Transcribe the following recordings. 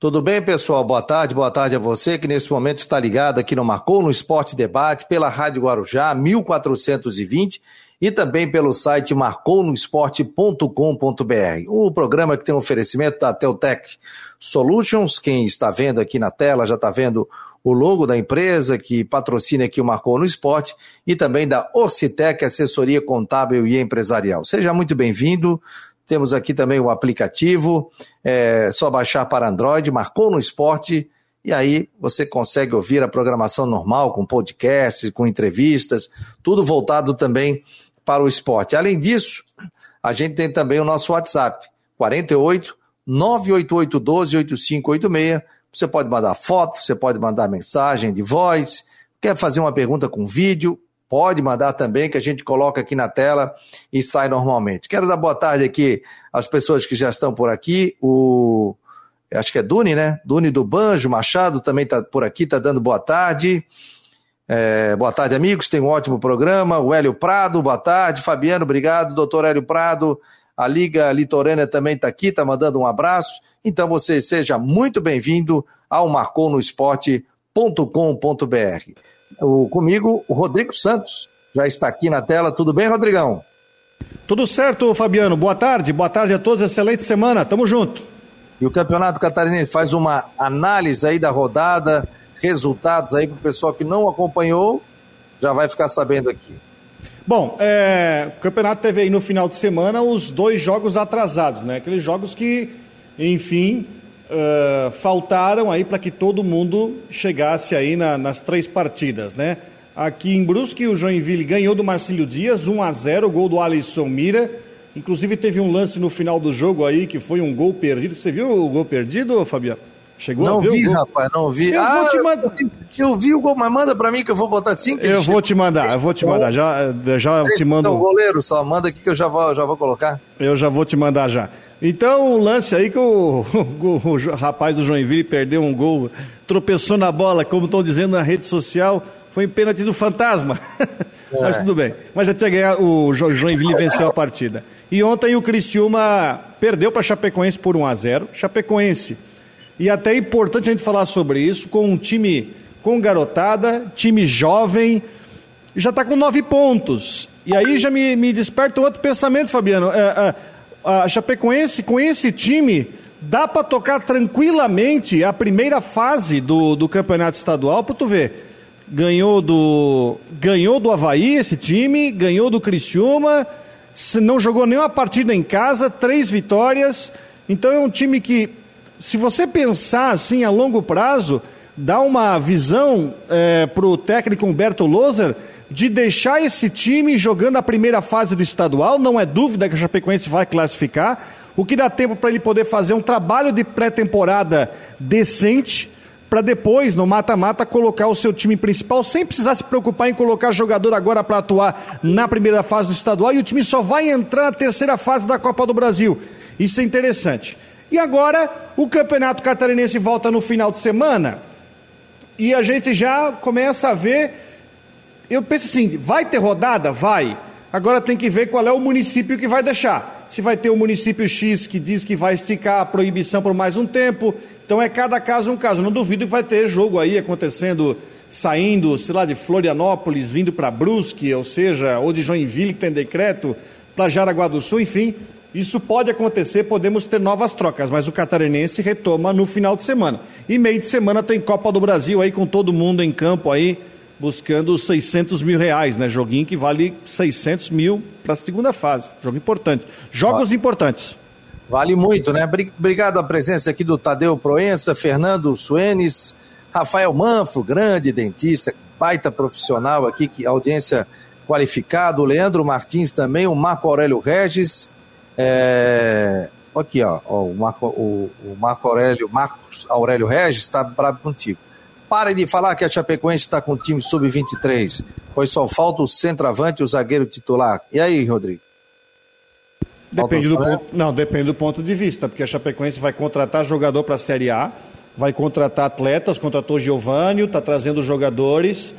Tudo bem, pessoal? Boa tarde, boa tarde a você que nesse momento está ligado aqui no Marcou no Esporte Debate pela Rádio Guarujá 1420 e também pelo site marconosport.com.br. O programa que tem um oferecimento da Teltec Solutions, quem está vendo aqui na tela já está vendo o logo da empresa que patrocina aqui o Marcou no Esporte e também da Orcitec, assessoria contábil e empresarial. Seja muito bem-vindo. Temos aqui também o aplicativo, é só baixar para Android, marcou no esporte, e aí você consegue ouvir a programação normal, com podcast, com entrevistas, tudo voltado também para o esporte. Além disso, a gente tem também o nosso WhatsApp, 48 988 12 8586. Você pode mandar foto, você pode mandar mensagem de voz, quer fazer uma pergunta com vídeo, Pode mandar também, que a gente coloca aqui na tela e sai normalmente. Quero dar boa tarde aqui às pessoas que já estão por aqui. O. Acho que é Duni, né? Duni do Banjo, Machado também está por aqui, está dando boa tarde. É, boa tarde, amigos. Tem um ótimo programa. O Hélio Prado, boa tarde. Fabiano, obrigado. Doutor Hélio Prado. A Liga Litorânea também está aqui, está mandando um abraço. Então você seja muito bem-vindo ao marconosport.com.br o, comigo o Rodrigo Santos, já está aqui na tela. Tudo bem, Rodrigão? Tudo certo, Fabiano. Boa tarde, boa tarde a todos. Excelente semana. Tamo junto. E o Campeonato Catarinense faz uma análise aí da rodada, resultados aí para o pessoal que não acompanhou, já vai ficar sabendo aqui. Bom, é, o campeonato teve aí no final de semana os dois jogos atrasados, né? Aqueles jogos que, enfim, uh, faltaram aí para que todo mundo chegasse aí na, nas três partidas, né? Aqui em Brusque, o Joinville ganhou do Marcílio Dias, 1 a 0 gol do Alisson Mira. Inclusive teve um lance no final do jogo aí que foi um gol perdido. Você viu o gol perdido, Fabiano? Chegou não vi, rapaz, não vi. Eu ah, vou te mandar. Eu vi o gol, mas manda pra mim que eu vou botar assim. eu vou te mandar, eu vou te mandar. Já, já te mando. Então, goleiro, só manda aqui que eu já vou, já vou colocar. Eu já vou te mandar já. Então, o lance aí que o, o, o, rapaz do Joinville perdeu um gol, tropeçou na bola, como estão dizendo na rede social, foi em pênalti do fantasma. É. Mas tudo bem. Mas já tinha ganhado, o Joinville venceu a partida. E ontem o Criciúma perdeu para Chapecoense por 1 a 0 Chapecoense. E até é importante a gente falar sobre isso, com um time com garotada, time jovem, já está com nove pontos. E aí já me, me desperta um outro pensamento, Fabiano. É, é, a Chapecoense, com esse time, dá para tocar tranquilamente a primeira fase do, do campeonato estadual, para tu ver. Ganhou do, ganhou do Havaí esse time, ganhou do Criciúma, não jogou nenhuma partida em casa, três vitórias. Então é um time que, se você pensar assim a longo prazo, dá uma visão é, para o técnico Humberto Loser de deixar esse time jogando a primeira fase do estadual, não é dúvida que a Chapecoense vai classificar, o que dá tempo para ele poder fazer um trabalho de pré-temporada decente, para depois, no mata-mata, colocar o seu time principal, sem precisar se preocupar em colocar jogador agora para atuar na primeira fase do estadual, e o time só vai entrar na terceira fase da Copa do Brasil. Isso é interessante. E agora, o Campeonato Catarinense volta no final de semana, e a gente já começa a ver eu penso assim, vai ter rodada? Vai. Agora tem que ver qual é o município que vai deixar. Se vai ter o um município X que diz que vai esticar a proibição por mais um tempo. Então é cada caso um caso. Não duvido que vai ter jogo aí acontecendo, saindo, sei lá, de Florianópolis, vindo para Brusque, ou seja, ou de Joinville, que tem decreto, para Jaraguá do Sul, enfim. Isso pode acontecer, podemos ter novas trocas, mas o catarinense retoma no final de semana. E meio de semana tem Copa do Brasil aí com todo mundo em campo aí buscando 600 mil reais, né? Joguinho que vale 600 mil para a segunda fase. Jogo importante. Jogos importantes. Vale muito, né? Obrigado a presença aqui do Tadeu Proença, Fernando Suenes, Rafael Manfro, grande dentista, baita profissional aqui, que audiência qualificada, o Leandro Martins também, o Marco Aurélio Regis, é... aqui ó, o, Marco, o, o Marco Aurélio, Marcos Aurélio Regis está bravo contigo. Pare de falar que a Chapecoense está com o time sub-23, pois só falta o centroavante e o zagueiro titular. E aí, Rodrigo? Depende do, ponto, não, depende do ponto de vista, porque a Chapecoense vai contratar jogador para a Série A, vai contratar atletas, contratou Giovânio, está trazendo jogadores.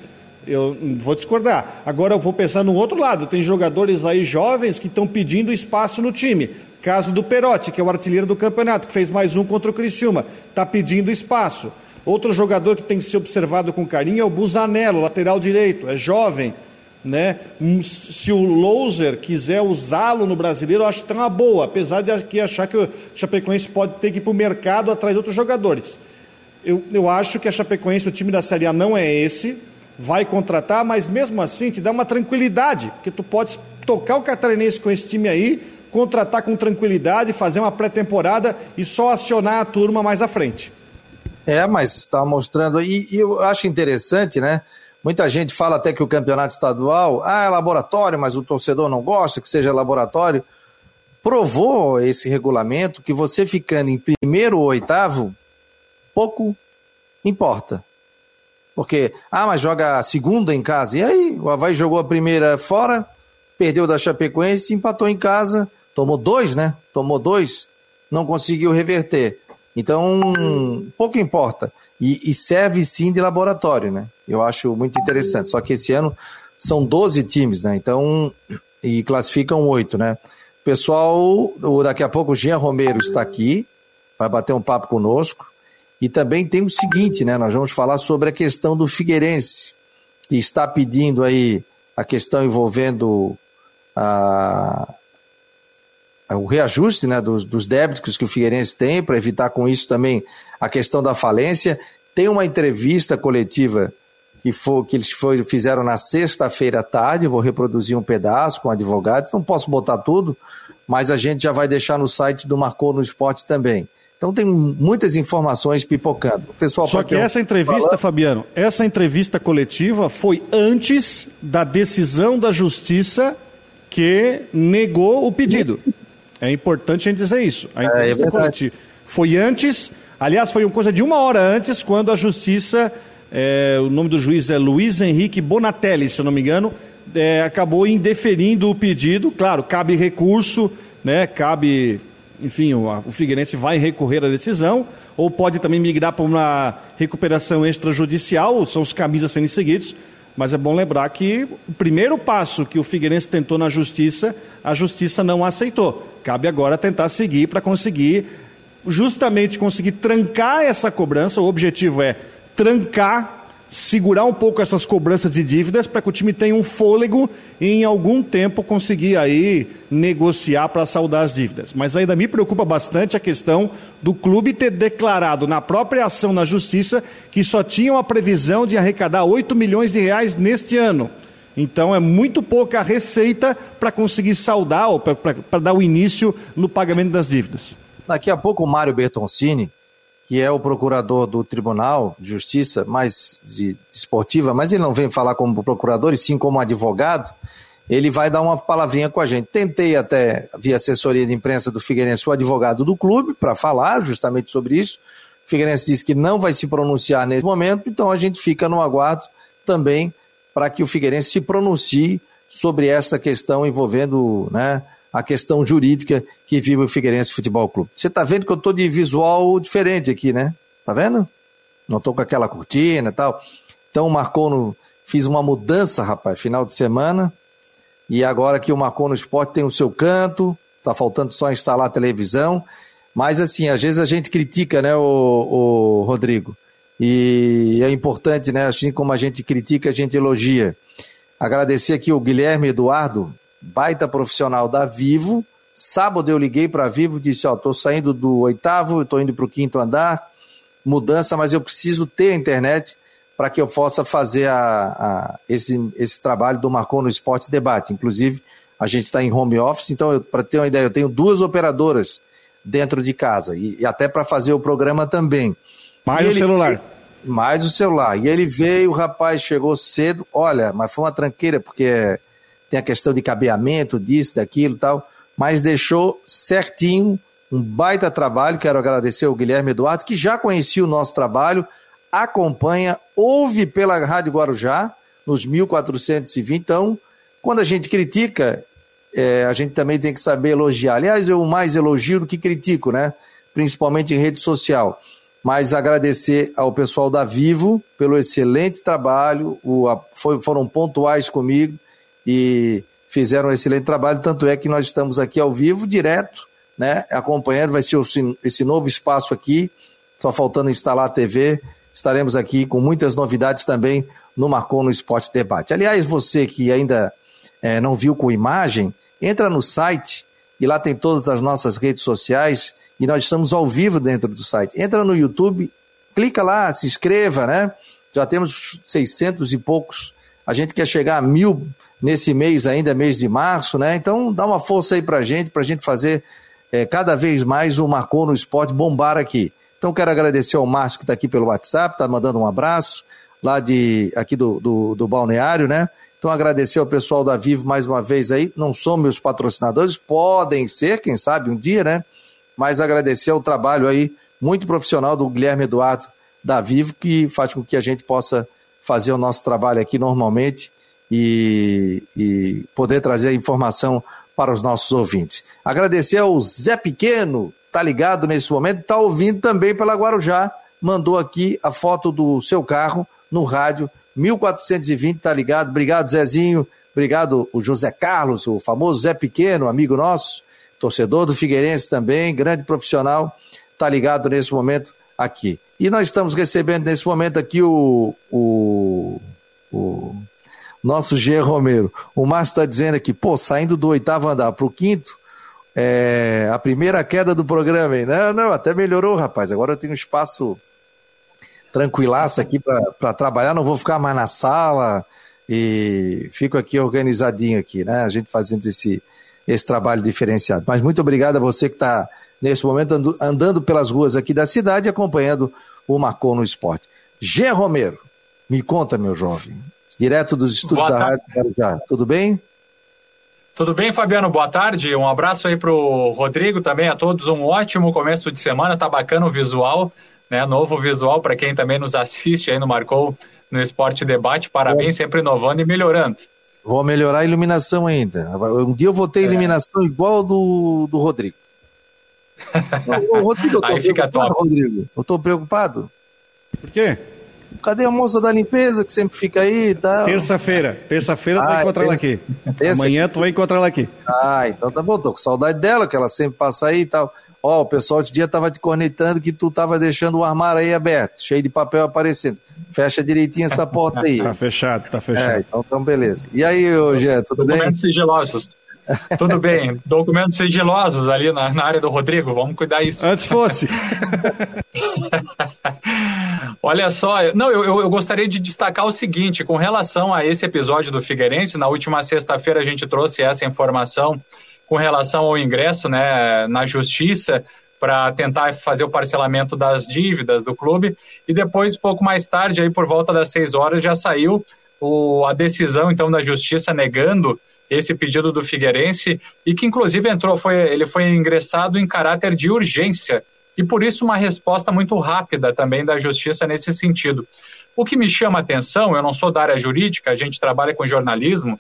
Eu vou discordar. Agora eu vou pensar no outro lado. Tem jogadores aí jovens que estão pedindo espaço no time. Caso do Perotti, que é o artilheiro do campeonato, que fez mais um contra o Criciúma, está pedindo espaço. Outro jogador que tem que ser observado com carinho é o Busanello, lateral direito, é jovem. Né? Se o Louser quiser usá-lo no brasileiro, eu acho que tem uma boa, apesar de aqui achar que o Chapecoense pode ter que ir para o mercado atrás de outros jogadores. Eu, eu acho que a Chapecoense, o time da Série A não é esse, vai contratar, mas mesmo assim te dá uma tranquilidade, porque tu pode tocar o catarinense com esse time aí, contratar com tranquilidade, fazer uma pré-temporada e só acionar a turma mais à frente. É, mas está mostrando, e, e, eu acho interessante, né? Muita gente fala até que o campeonato estadual, ah, é laboratório, mas o torcedor não gosta que seja laboratório. Provou esse regulamento que você ficando em primeiro ou oitavo, pouco importa. Porque, ah, mas joga a segunda em casa. E aí, o Havaí jogou a primeira fora, perdeu da Chapecoense, empatou em casa, tomou dois, né? Tomou dois, não conseguiu reverter. Então, pouco importa. E, e, serve sim de laboratório, né? Eu acho muito interessante. Só que esse ano são 12 times, né? Então, e classificam oito, né? Pessoal, daqui a pouco o Jean Romero está aqui, vai bater um papo conosco. E também tem o seguinte, né? Nós vamos falar sobre a questão do Figueirense, que está pedindo aí a questão envolvendo a, o reajuste né, dos, dos débitos que o Figueirense tem, para evitar com isso também a questão da falência. Tem uma entrevista coletiva que, for, que eles foi, fizeram na sexta-feira à tarde, vou reproduzir um pedaço com advogados, não posso botar tudo, mas a gente já vai deixar no site do Marcou no Esporte também. Então tem muitas informações pipocando. O pessoal Só que essa entrevista, falando... Fabiano, essa entrevista coletiva foi antes da decisão da justiça que negou o pedido. É importante a gente dizer isso. A entrevista é, é coletiva foi antes, aliás, foi uma coisa de uma hora antes, quando a justiça, é, o nome do juiz é Luiz Henrique Bonatelli, se eu não me engano, é, acabou indeferindo o pedido. Claro, cabe recurso, né, cabe enfim, o, o Figueirense vai recorrer à decisão, ou pode também migrar para uma recuperação extrajudicial, são os caminhos a serem seguidos, mas é bom lembrar que o primeiro passo que o Figueirense tentou na justiça, a justiça não aceitou. Cabe agora tentar seguir para conseguir, justamente conseguir trancar essa cobrança. O objetivo é trancar segurar um pouco essas cobranças de dívidas para que o time tenha um fôlego e em algum tempo conseguir aí negociar para saldar as dívidas. Mas ainda me preocupa bastante a questão do clube ter declarado na própria ação na justiça que só tinham a previsão de arrecadar 8 milhões de reais neste ano. Então é muito pouca receita para conseguir saldar ou para dar o início no pagamento das dívidas. Daqui a pouco o Mário Bertoncini que é o procurador do Tribunal de Justiça, mais de, esportiva, mas ele não vem falar como procurador, e sim como advogado, ele vai dar uma palavrinha com a gente. Tentei até, via assessoria de imprensa do Figueirense, o advogado do clube, para falar justamente sobre isso. O Figueirense disse que não vai se pronunciar nesse momento, então a gente fica no aguardo também para que o Figueirense se pronuncie sobre essa questão envolvendo né, a questão jurídica que vive o Figueirense Futebol Clube. Você está vendo que eu estou de visual diferente aqui, né? Tá vendo? Não estou com aquela cortina e tal. Então o Marcou fiz uma mudança, rapaz, final de semana. E agora que o Marcou no Esporte tem o seu canto, tá faltando só instalar a televisão. Mas assim, às vezes a gente critica, né, o, o Rodrigo? E é importante, né? Assim como a gente critica, a gente elogia. Agradecer aqui o Guilherme Eduardo, baita profissional da Vivo. Sábado eu liguei para Vivo e disse: Ó, estou saindo do oitavo, estou indo para o quinto andar, mudança, mas eu preciso ter a internet para que eu possa fazer a, a, esse, esse trabalho do Marcon no Esporte Debate. Inclusive, a gente está em home office, então, para ter uma ideia, eu tenho duas operadoras dentro de casa e, e até para fazer o programa também. Mais o celular. Mais o celular. E ele veio, o rapaz chegou cedo, olha, mas foi uma tranqueira, porque tem a questão de cabeamento, disso, daquilo e tal, mas deixou certinho um baita trabalho. Quero agradecer ao Guilherme Eduardo, que já conhecia o nosso trabalho, acompanha, ouve pela Rádio Guarujá, nos 1420. Então, quando a gente critica, é, a gente também tem que saber elogiar. Aliás, eu mais elogio do que critico, né? Principalmente em rede social. Mas agradecer ao pessoal da Vivo pelo excelente trabalho, o, a, foi, foram pontuais comigo e fizeram um excelente trabalho, tanto é que nós estamos aqui ao vivo, direto, né, acompanhando, vai ser esse novo espaço aqui, só faltando instalar a TV, estaremos aqui com muitas novidades também no Marcou no Esporte Debate. Aliás, você que ainda é, não viu com imagem, entra no site e lá tem todas as nossas redes sociais e nós estamos ao vivo dentro do site. Entra no YouTube, clica lá, se inscreva, né? Já temos 600 e poucos. A gente quer chegar a mil nesse mês ainda, mês de março, né? Então dá uma força aí pra gente, pra gente fazer é, cada vez mais o Marcou no Esporte bombar aqui. Então quero agradecer ao Márcio que está aqui pelo WhatsApp, está mandando um abraço lá de aqui do, do, do, balneário, né? Então agradecer ao pessoal da Vivo mais uma vez aí. Não são meus patrocinadores, podem ser, quem sabe um dia, né? Mas agradecer ao trabalho aí muito profissional do Guilherme Eduardo da Vivo que faz com que a gente possa fazer o nosso trabalho aqui normalmente e, e poder trazer informação para os nossos ouvintes. Agradecer ao Zé Pequeno, tá ligado nesse momento, tá ouvindo também pela Guarujá, mandou aqui a foto do seu carro no rádio 1420, tá ligado? Obrigado, Zezinho. Obrigado, o José Carlos, o famoso Zé Pequeno, amigo nosso, torcedor do Figueirense também, grande profissional, tá ligado nesse momento aqui. E nós estamos recebendo nesse momento aqui o, o, o nosso G. Romero. O Márcio está dizendo aqui, pô, saindo do oitavo andar para o quinto, é, a primeira queda do programa, hein? Não, não, até melhorou, rapaz. Agora eu tenho um espaço tranquilaço aqui para trabalhar, não vou ficar mais na sala e fico aqui organizadinho aqui, né? A gente fazendo esse, esse trabalho diferenciado. Mas muito obrigado a você que está nesse momento andando, pelas ruas aqui da cidade acompanhando o Marcou no Esporte. Gê Romero, me conta, meu jovem, direto dos estúdios Boa da tarde. Rádio já. Tudo bem? Tudo bem, Fabiano? Boa tarde. Um abraço aí para o Rodrigo também, a todos. Um ótimo começo de semana. Tá bacana o visual né? Novo visual para quem também nos assiste aí no Marcou no Esporte Debate. Parabéns, sempre inovando e melhorando. Vou melhorar a iluminação ainda. Um dia eu vou ter é. iluminação igual do, do Rodrigo. Ô, Rodrigo, eu tô aí fica top. Rodrigo. Eu tô preocupado. Por quê? Cadê a moça da limpeza que sempre fica aí e tal? Terça-feira. Terça-feira tu vai encontrar ela aqui. Terça... Amanhã tu vai encontrar ela aqui. Ah, então tá bom. Tô com saudade dela, que ela sempre passa aí e tal. Ó, o pessoal esse dia tava te cornetando que tu tava deixando o armário aí aberto, cheio de papel aparecendo. Fecha direitinho essa porta aí. tá fechado, tá fechado. É, então, então beleza. E aí, ô, Gé, tudo Documentos bem? Documentos sigilosos. Tudo bem. Documentos sigilosos ali na, na, área do Rodrigo, vamos cuidar isso. Antes fosse. Olha só, não, eu, eu, gostaria de destacar o seguinte, com relação a esse episódio do Figueirense, na última sexta-feira a gente trouxe essa informação com relação ao ingresso né, na justiça para tentar fazer o parcelamento das dívidas do clube. E depois, pouco mais tarde, aí por volta das seis horas, já saiu o, a decisão então da justiça negando esse pedido do Figueirense e que inclusive entrou, foi, ele foi ingressado em caráter de urgência e por isso uma resposta muito rápida também da justiça nesse sentido. O que me chama atenção, eu não sou da área jurídica, a gente trabalha com jornalismo,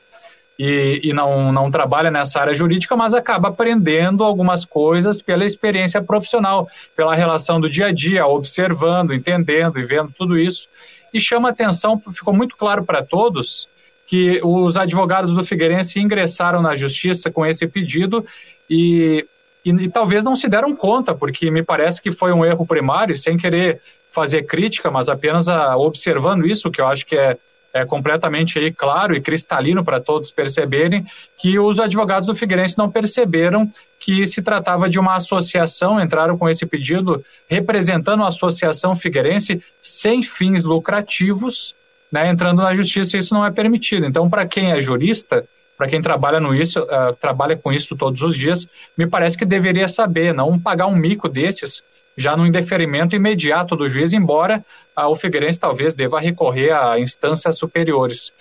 e, e não, não trabalha nessa área jurídica, mas acaba aprendendo algumas coisas pela experiência profissional, pela relação do dia a dia, observando, entendendo e vendo tudo isso. E chama atenção, ficou muito claro para todos que os advogados do Figueirense ingressaram na justiça com esse pedido e, e, e, talvez não se deram conta, porque me parece que foi um erro primário, sem querer fazer crítica, mas apenas a, observando isso, que eu acho que é é completamente aí claro e cristalino para todos perceberem que os advogados do Figueirense não perceberam que se tratava de uma associação, entraram com esse pedido representando a Associação Figueirense sem fins lucrativos, né, entrando na justiça, isso não é permitido. Então, para quem é jurista, para quem trabalha no isso, uh, trabalha com isso todos os dias, me parece que deveria saber, não pagar um mico desses já no indeferimento imediato do juiz, embora a, o Figueirense talvez deva recorrer a instâncias superiores.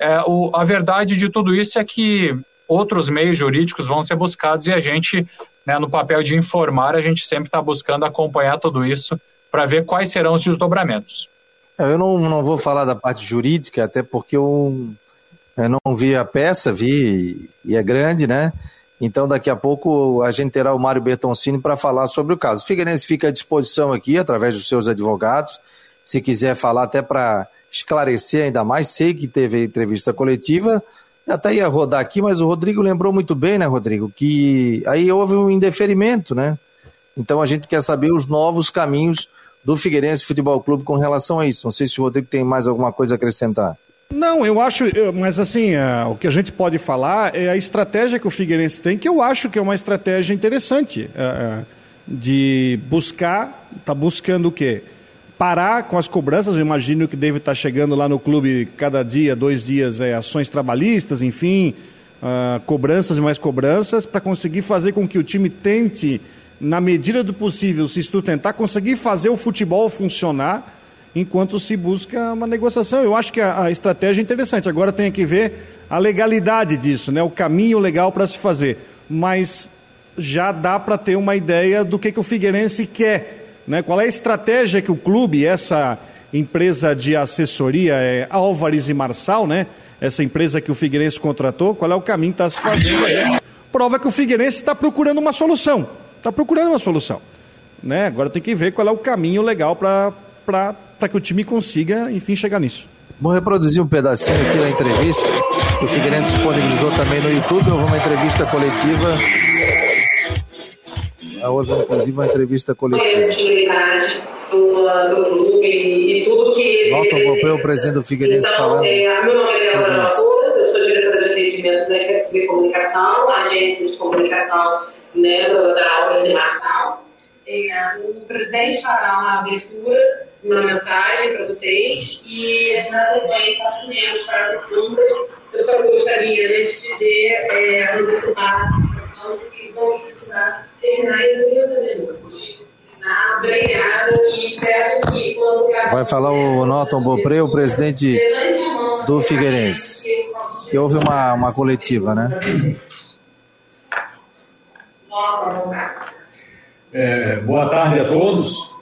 É, o, a verdade de tudo isso é que outros meios jurídicos vão ser buscados e a gente, né, no papel de informar, a gente sempre está buscando acompanhar tudo isso para ver quais serão os desdobramentos. É, eu não, não vou falar da parte jurídica, até porque eu, eu não vi a peça, vi e é grande, né? Então, daqui a pouco, a gente terá o Mário Bertoncini para falar sobre o caso. O Figueirense fica à disposição aqui, através dos seus advogados, se quiser falar até para esclarecer ainda mais. Sei que teve entrevista coletiva, Até ia rodar aqui, mas o Rodrigo lembrou muito bem, né, Rodrigo? Que aí houve um indeferimento, né? Então a gente quer saber os novos caminhos do Figueirense Futebol Clube com relação a isso. Não sei se o Rodrigo tem mais alguma coisa a acrescentar. Não, eu acho, mas assim, o que a gente pode falar é a estratégia que o Figueirense tem, que eu acho que é uma estratégia interessante de buscar, tá buscando o quê? Parar com as cobranças, eu imagino que deve estar tá chegando lá no clube cada dia, dois dias, é, ações trabalhistas, enfim, uh, cobranças e mais cobranças, para conseguir fazer com que o time tente, na medida do possível, se sustentar, conseguir fazer o futebol funcionar enquanto se busca uma negociação. Eu acho que a, a estratégia é interessante. Agora tem que ver a legalidade disso, né? o caminho legal para se fazer. Mas já dá para ter uma ideia do que, que o Figueirense quer. Né? Qual é a estratégia que o clube, essa empresa de assessoria, é Álvares e Marçal, né? essa empresa que o Figueirense contratou, qual é o caminho que está se fazendo aí? Prova que o Figueirense está procurando uma solução. Está procurando uma solução. Né? Agora tem que ver qual é o caminho legal para que o time consiga, enfim, chegar nisso. Vou reproduzir um pedacinho aqui da entrevista o Figueirense disponibilizou também no YouTube. Houve uma entrevista coletiva houve inclusive uma entrevista coletiva. Do, do clube e tudo que. Walter Gopeu, o presidente do Figueirense, então, falando. É, meu nome é Gabriela Souza, eu sou diretora de atendimento da FSB Comunicação, agência de comunicação né, da Obras Marçal. É, o presidente fará uma abertura, uma mensagem para vocês e, na sequência, atendemos para perguntas. Eu só gostaria né, de dizer, é, antecipar, que vamos precisar terminar em 30 minutos. Obrigada e peço que quando Vai falar o Norton Bopré, o presidente do Figueirense. Que houve uma, uma coletiva, né? É, boa tarde a todos.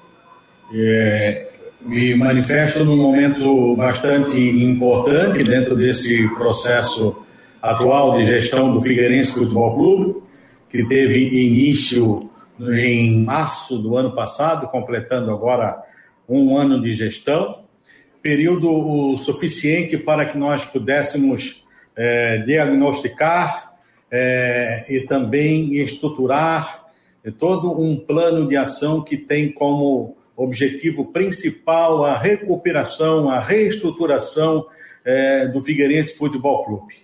É, me manifesto num momento bastante importante dentro desse processo atual de gestão do Figueirense Futebol Clube que teve início em março do ano passado, completando agora um ano de gestão, período suficiente para que nós pudéssemos é, diagnosticar é, e também estruturar todo um plano de ação que tem como objetivo principal a recuperação, a reestruturação é, do Figueirense Futebol Clube.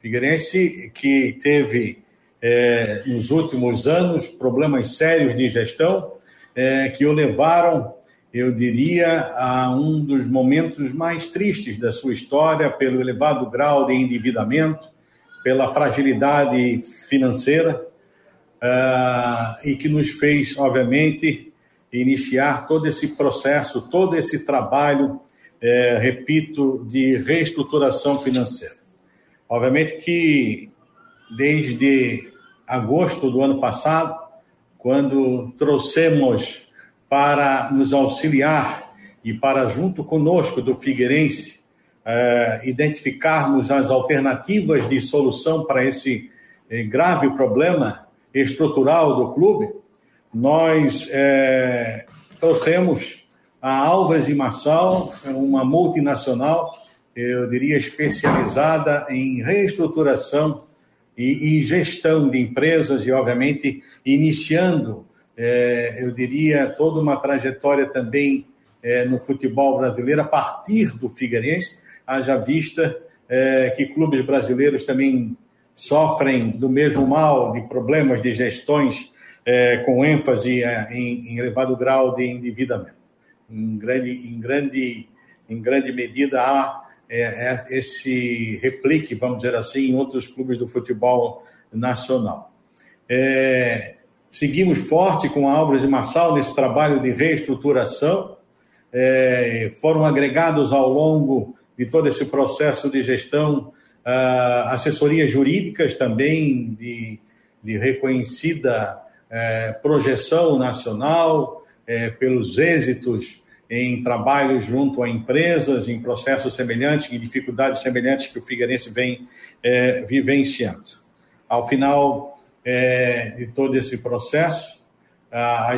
Figueirense que teve é, nos últimos anos, problemas sérios de gestão é, que o levaram, eu diria, a um dos momentos mais tristes da sua história, pelo elevado grau de endividamento, pela fragilidade financeira, uh, e que nos fez, obviamente, iniciar todo esse processo, todo esse trabalho, é, repito, de reestruturação financeira. Obviamente que desde agosto do ano passado, quando trouxemos para nos auxiliar e para, junto conosco do Figueirense, eh, identificarmos as alternativas de solução para esse eh, grave problema estrutural do clube, nós eh, trouxemos a Alves e Massal, uma multinacional, eu diria especializada em reestruturação e, e gestão de empresas e, obviamente, iniciando, é, eu diria, toda uma trajetória também é, no futebol brasileiro a partir do Figueirense, haja vista é, que clubes brasileiros também sofrem do mesmo mal de problemas de gestões é, com ênfase em, em, elevado grau de endividamento. Em grande, em grande, em grande medida, há é, é esse replique, vamos dizer assim, em outros clubes do futebol nacional. É, seguimos forte com a Álvares de Marçal nesse trabalho de reestruturação. É, foram agregados ao longo de todo esse processo de gestão uh, assessorias jurídicas também de, de reconhecida uh, projeção nacional uh, pelos êxitos em trabalhos junto a empresas, em processos semelhantes, em dificuldades semelhantes que o Figueirense vem é, vivenciando. Ao final é, de todo esse processo,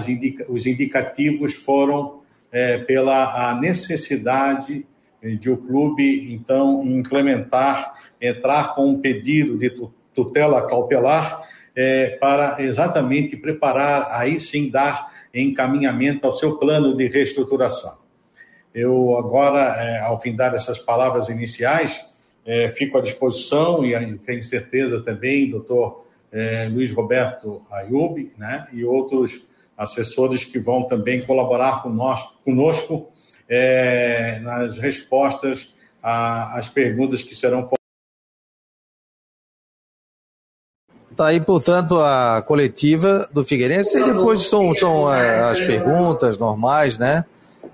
indica os indicativos foram é, pela necessidade de o clube, então, implementar, entrar com um pedido de tutela cautelar é, para exatamente preparar, aí sim dar encaminhamento ao seu plano de reestruturação. Eu agora, é, ao fim dar essas palavras iniciais, é, fico à disposição e tenho certeza também, doutor é, Luiz Roberto Ayub, né, e outros assessores que vão também colaborar conosco, conosco é, nas respostas às perguntas que serão Está aí, portanto, a coletiva do Figueirense e depois são, são é, as perguntas normais, né,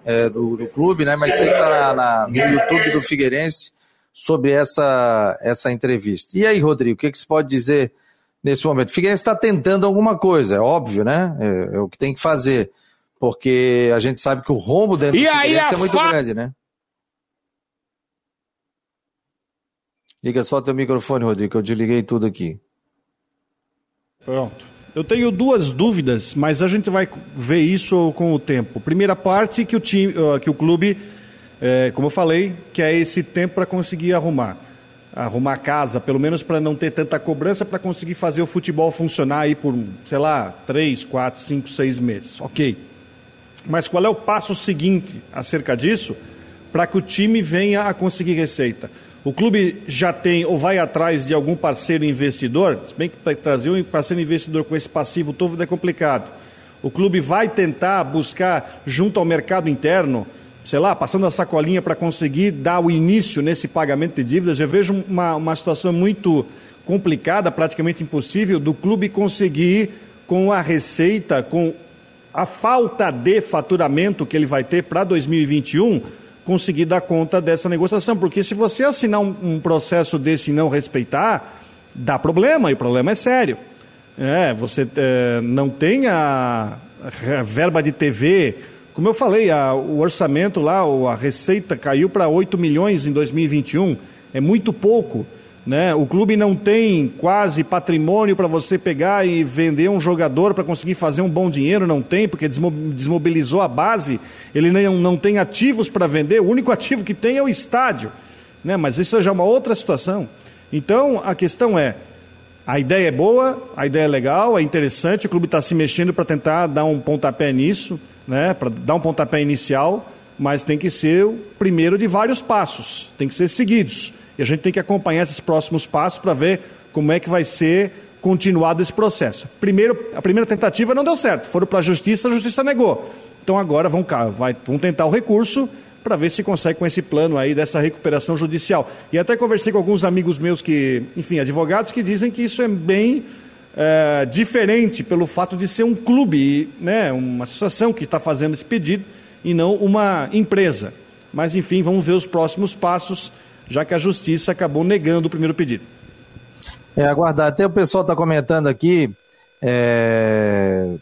é, do, do, clube, né, mas está na, na, no YouTube do Figueirense sobre essa, essa entrevista. E aí, Rodrigo, o que, que se pode dizer nesse momento? O Figueirense está tentando alguma coisa, é óbvio, né, é, é, o que tem que fazer, porque a gente sabe que o rombo dentro e do Figueirense é muito fa... grande, né. Liga só teu microfone, Rodrigo, que eu desliguei tudo aqui. Pronto. Eu tenho duas dúvidas, mas a gente vai ver isso com o tempo. Primeira parte que o time, que o clube, é, como eu falei, quer esse tempo para conseguir arrumar, arrumar a casa, pelo menos para não ter tanta cobrança, para conseguir fazer o futebol funcionar aí por, sei lá, três, quatro, cinco, seis meses. Ok. Mas qual é o passo seguinte acerca disso para que o time venha a conseguir receita? O clube já tem ou vai atrás de algum parceiro investidor? Se bem que trazer um parceiro investidor com esse passivo todo é complicado. O clube vai tentar buscar junto ao mercado interno, sei lá, passando a sacolinha para conseguir dar o início nesse pagamento de dívidas. Eu vejo uma, uma situação muito complicada, praticamente impossível, do clube conseguir, com a receita, com a falta de faturamento que ele vai ter para 2021 conseguir dar conta dessa negociação. Porque se você assinar um, um processo desse e não respeitar, dá problema, e o problema é sério. É, você é, não tem a, a, verba de TV. Como eu falei, a, o orçamento lá, a receita caiu para 8 milhões em 2021. É muito pouco. Né? O clube não tem quase patrimônio para você pegar e vender um jogador para conseguir fazer um bom dinheiro, não tem, porque desmobilizou a base, ele não, não tem ativos para vender, o único ativo que tem é o estádio. Né? Mas isso já é uma outra situação. Então a questão é: a ideia é boa, a ideia é legal, é interessante, o clube está se mexendo para tentar dar um pontapé nisso, né? para dar um pontapé inicial, mas tem que ser o primeiro de vários passos, tem que ser seguidos. E a gente tem que acompanhar esses próximos passos para ver como é que vai ser continuado esse processo. Primeiro, a primeira tentativa não deu certo, foram para a justiça, a justiça negou. Então agora vão, vai, vão tentar o recurso para ver se consegue com esse plano aí dessa recuperação judicial. E até conversei com alguns amigos meus que, enfim, advogados que dizem que isso é bem é, diferente pelo fato de ser um clube, né, uma associação que está fazendo esse pedido e não uma empresa. Mas enfim, vamos ver os próximos passos já que a justiça acabou negando o primeiro pedido. É, aguardar. Até o pessoal está comentando aqui. É...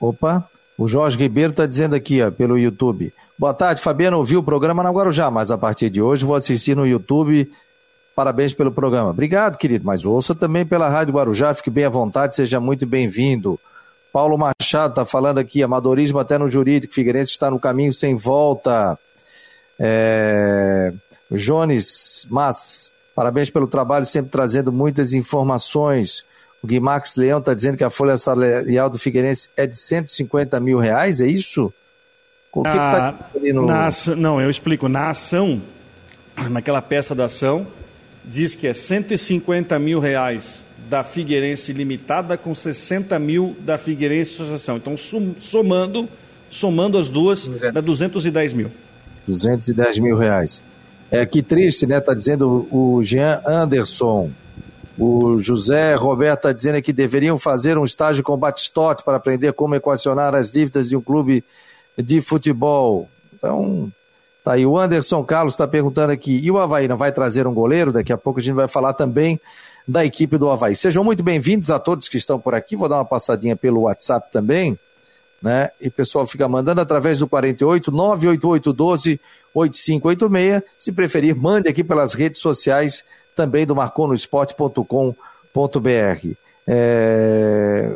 Opa, o Jorge Ribeiro está dizendo aqui, ó, pelo YouTube. Boa tarde, Fabiano. Ouvi o programa na Guarujá, mas a partir de hoje vou assistir no YouTube. Parabéns pelo programa. Obrigado, querido. Mas ouça também pela Rádio Guarujá. Fique bem à vontade, seja muito bem-vindo. Paulo Machado está falando aqui, amadorismo até no jurídico. Figueirense está no caminho sem volta. É... Jones Mas, parabéns pelo trabalho, sempre trazendo muitas informações. O Guimax Leão está dizendo que a folha salarial do Figueirense é de 150 mil reais, é isso? O que está no... na, Não, eu explico. Na ação, naquela peça da ação, diz que é 150 mil reais da Figueirense Limitada com 60 mil da Figueirense Associação. Então, somando, somando as duas, 200. dá 210 mil. 210 mil reais. É, que triste, né? Tá dizendo o Jean Anderson. O José Roberto está dizendo que deveriam fazer um estágio com Batistote para aprender como equacionar as dívidas de um clube de futebol. Então, tá aí. O Anderson Carlos está perguntando aqui: e o Havaí não vai trazer um goleiro? Daqui a pouco a gente vai falar também da equipe do Havaí. Sejam muito bem-vindos a todos que estão por aqui. Vou dar uma passadinha pelo WhatsApp também né? E o pessoal fica mandando através do 48 988 12 8586. Se preferir, mande aqui pelas redes sociais também do marconosport.com.br. É...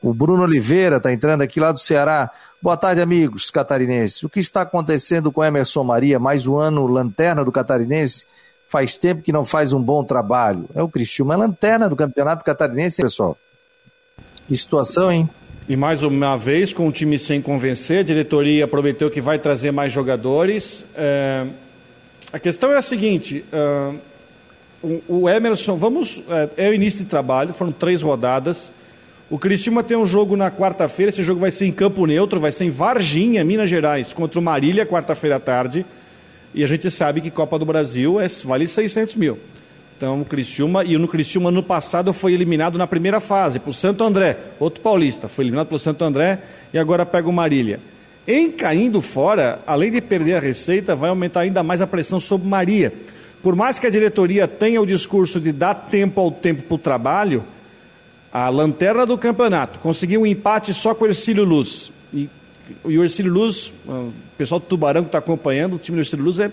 O Bruno Oliveira está entrando aqui lá do Ceará. Boa tarde, amigos catarinenses. O que está acontecendo com Emerson Maria? Mais um ano lanterna do catarinense? Faz tempo que não faz um bom trabalho. É o Cristiúma, é lanterna do campeonato catarinense, pessoal. Que situação, hein? E mais uma vez, com o time sem convencer, a diretoria prometeu que vai trazer mais jogadores. É... A questão é a seguinte: uh... o Emerson, vamos. É, é o início de trabalho, foram três rodadas. O Criciúma tem um jogo na quarta-feira, esse jogo vai ser em campo neutro, vai ser em Varginha, Minas Gerais, contra o Marília, quarta-feira à tarde. E a gente sabe que Copa do Brasil é, vale 600 mil. Então, o Criciúma, e no Criciúma no passado foi eliminado na primeira fase, por Santo André, outro paulista, foi eliminado pelo Santo André e agora pega o Marília. Em caindo fora, além de perder a receita, vai aumentar ainda mais a pressão sobre Maria. Por mais que a diretoria tenha o discurso de dar tempo ao tempo para o trabalho, a lanterna do campeonato, conseguiu um empate só com o Ercílio Luz. E, e o Ercílio Luz, o pessoal do Tubarão que está acompanhando, o time do Ercílio Luz é,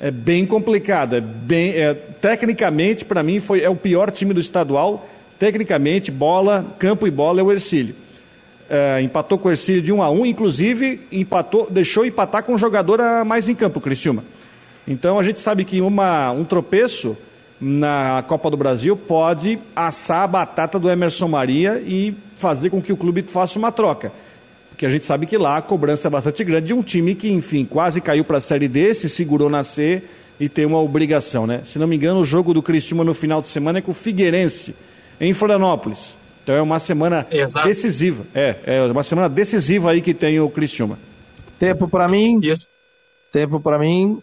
é bem complicado. É bem, é, tecnicamente, para mim, foi, é o pior time do estadual. Tecnicamente, bola, campo e bola é o Ercílio. É, empatou com o Ercílio de 1 a 1 inclusive empatou, deixou empatar com um jogador a mais em campo, o Criciúma. Então a gente sabe que uma, um tropeço na Copa do Brasil pode assar a batata do Emerson Maria e fazer com que o clube faça uma troca. Porque a gente sabe que lá a cobrança é bastante grande de um time que, enfim, quase caiu para a Série D, se segurou na C e tem uma obrigação, né? Se não me engano, o jogo do Criciúma no final de semana é com o Figueirense, em Florianópolis. Então é uma semana Exato. decisiva. É, é uma semana decisiva aí que tem o Criciúma. Tempo para mim. Isso. Tempo para mim.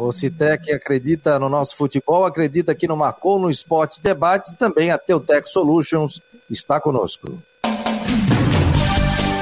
O Citec acredita no nosso futebol, acredita aqui no Marcou no Esporte Debate, também a Teutec Solutions está conosco.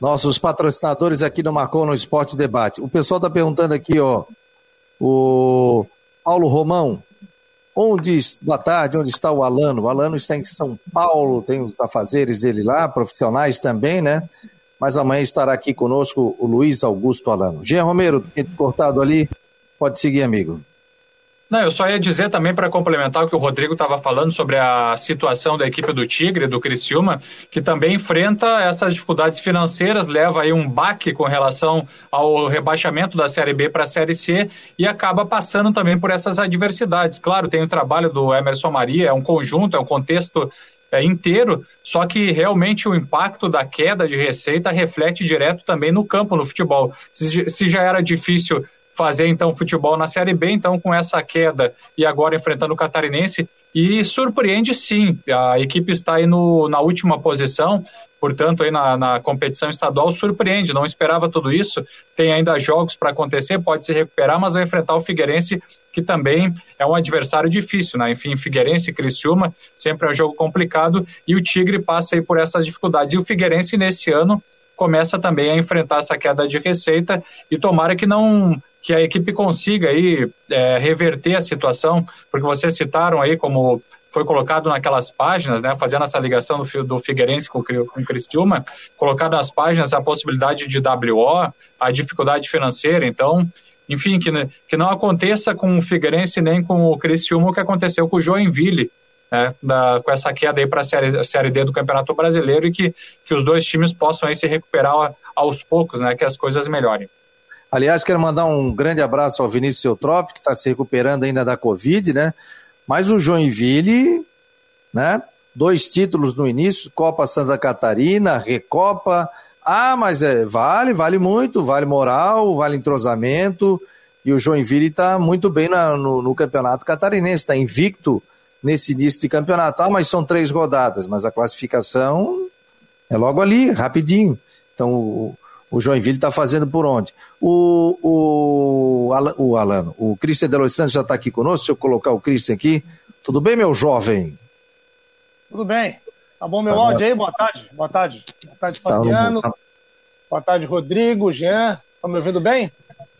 nossos patrocinadores aqui no Marcou no Esporte Debate. O pessoal está perguntando aqui, ó, o Paulo Romão, onde, boa tarde, onde está o Alano? O Alano está em São Paulo, tem os afazeres dele lá, profissionais também, né? Mas amanhã estará aqui conosco o Luiz Augusto Alano. Jean Romero, cortado ali, pode seguir, amigo. Não, eu só ia dizer também para complementar o que o Rodrigo estava falando sobre a situação da equipe do Tigre, do Criciúma, que também enfrenta essas dificuldades financeiras, leva aí um baque com relação ao rebaixamento da Série B para a Série C e acaba passando também por essas adversidades. Claro, tem o trabalho do Emerson Maria, é um conjunto, é um contexto é, inteiro, só que realmente o impacto da queda de receita reflete direto também no campo, no futebol. Se, se já era difícil fazer então futebol na Série B, então com essa queda e agora enfrentando o Catarinense. E surpreende sim, a equipe está aí no, na última posição, portanto aí na, na competição estadual surpreende, não esperava tudo isso, tem ainda jogos para acontecer, pode se recuperar, mas vai enfrentar o Figueirense, que também é um adversário difícil, né? Enfim, Figueirense e Criciúma, sempre é um jogo complicado, e o Tigre passa aí por essas dificuldades. E o Figueirense nesse ano começa também a enfrentar essa queda de receita e tomara que não que a equipe consiga aí é, reverter a situação, porque vocês citaram aí como foi colocado naquelas páginas, né, fazendo essa ligação do, do Figueirense com, com o Cristiúma, colocado nas páginas a possibilidade de WO, a dificuldade financeira, então, enfim, que, que não aconteça com o Figueirense nem com o Cristiúma o que aconteceu com o Joinville, né, da, com essa queda aí para a série, série D do Campeonato Brasileiro e que, que os dois times possam aí se recuperar aos poucos, né, que as coisas melhorem. Aliás, quero mandar um grande abraço ao Vinícius Eutrópio, que está se recuperando ainda da Covid, né? Mas o Joinville, né? Dois títulos no início, Copa Santa Catarina, Recopa. Ah, mas é, vale, vale muito, vale moral, vale entrosamento. E o Joinville está muito bem na, no, no, campeonato catarinense, está invicto nesse início de campeonato. Ah, mas são três rodadas, mas a classificação é logo ali, rapidinho. Então o, Joinville está fazendo por onde? O, o, o Alano, o Christian Delois Santos já está aqui conosco. Deixa eu colocar o Christian aqui. Tudo bem, meu jovem? Tudo bem. Tá bom meu tá áudio aí? Boa tarde. Boa tarde. Boa tarde, tá Fabiano. Tá Boa tarde, Rodrigo, Jean. Estão me ouvindo bem?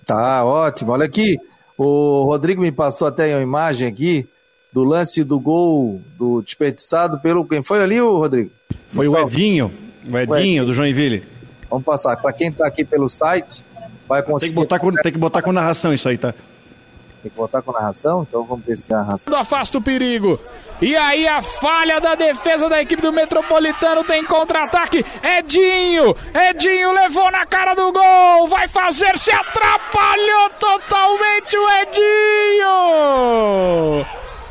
Tá, ótimo. Olha aqui. O Rodrigo me passou até uma imagem aqui do lance do gol do desperdiçado pelo. Quem foi ali, o Rodrigo? Foi o Edinho. O Edinho, o Edinho. do Joinville. Vamos passar. Para quem está aqui pelo site, vai conseguir. Tem que, botar com, tem que botar com narração isso aí, tá? Tem que botar com narração? Então vamos ver se tem narração. Afasta o perigo. E aí a falha da defesa da equipe do Metropolitano tem contra-ataque. Edinho! Edinho levou na cara do gol! Vai fazer, se atrapalhou totalmente o Edinho!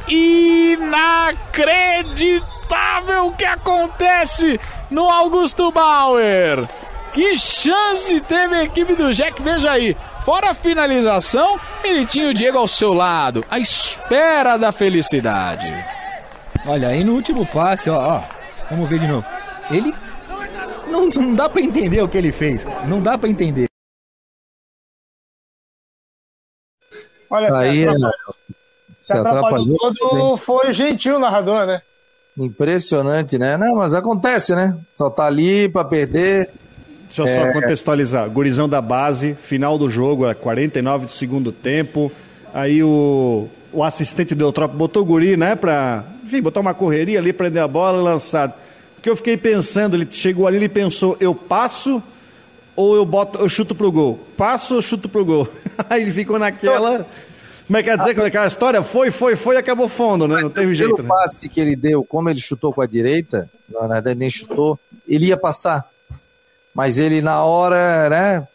Inacreditável o que acontece no Augusto Bauer! Que chance teve a equipe do Jack, veja aí. Fora a finalização, ele tinha o Diego ao seu lado, à espera da felicidade. Olha, aí no último passe, ó, ó vamos ver de novo. Ele não, não dá para entender o que ele fez. Não dá para entender. Olha, aí, se atrapalhou, se atrapalhou todo, foi gentil o narrador, né? Impressionante, né? Não, mas acontece, né? Só tá ali para perder. Deixa eu é... só contextualizar. Gurizão da base, final do jogo, é 49 do segundo tempo. Aí o, o assistente do Eutrópio botou o guri, né, pra, enfim, botar uma correria ali, prender a bola e lançar. Porque eu fiquei pensando, ele chegou ali e pensou, eu passo ou eu boto, eu chuto pro gol? Passo ou chuto pro gol? Aí ele ficou naquela. Como é que quer dizer? Quando aquela história foi, foi, foi e acabou fundo, né? Não teve jeito. Pelo né? passe que ele deu, como ele chutou com a direita, na verdade nem chutou, ele ia passar mas ele na hora, né?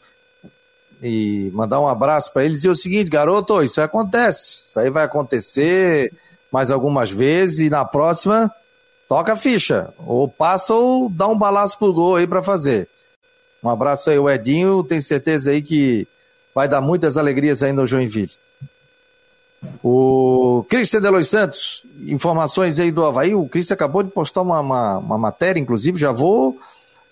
E mandar um abraço para ele e dizer o seguinte, garoto, isso acontece, isso aí vai acontecer mais algumas vezes e na próxima toca a ficha, ou passa ou dá um balaço pro gol aí para fazer. Um abraço aí, o Edinho, tenho certeza aí que vai dar muitas alegrias aí no Joinville. O Cristian Delois Santos, informações aí do Havaí, o Cristian acabou de postar uma, uma, uma matéria, inclusive já vou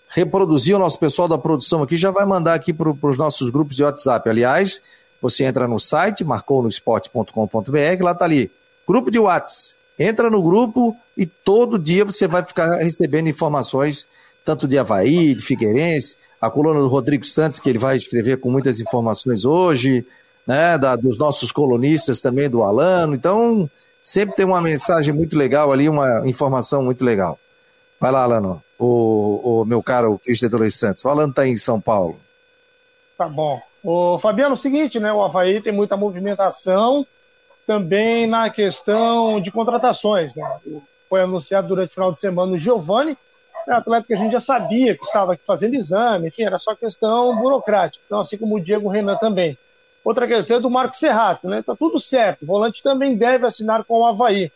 reproduzir, o nosso pessoal da produção aqui já vai mandar aqui para os nossos grupos de WhatsApp. Aliás, você entra no site, marcounosport.com.br, lá está ali, grupo de WhatsApp. Entra no grupo e todo dia você vai ficar recebendo informações, tanto de Havaí, de Figueirense, a coluna do Rodrigo Santos, que ele vai escrever com muitas informações hoje, né, da, dos nossos colunistas também, do Alano. Então, sempre tem uma mensagem muito legal ali, uma informação muito legal. Vai lá, Alano o, o meu caro Cristian Dois Santos. O Alan está em São Paulo. Tá bom. O Fabiano, é o seguinte, né? O Havaí tem muita movimentação também na questão de contratações, né? Foi anunciado durante o final de semana o Giovani, é um atleta que a gente já sabia que estava fazendo exame, enfim, era só questão burocrática. Então, assim como o Diego Renan também. Outra questão é do Marco Serrato, né? Tá tudo certo. O volante também deve assinar com o Havaí.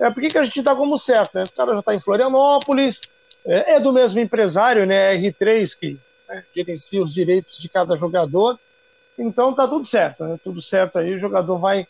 É, por que, que a gente está como certo, né? O cara já está em Florianópolis, é, é, do mesmo empresário, né, R3, que né, gerencia os direitos de cada jogador. Então tá tudo certo, né? Tudo certo aí, o jogador vai,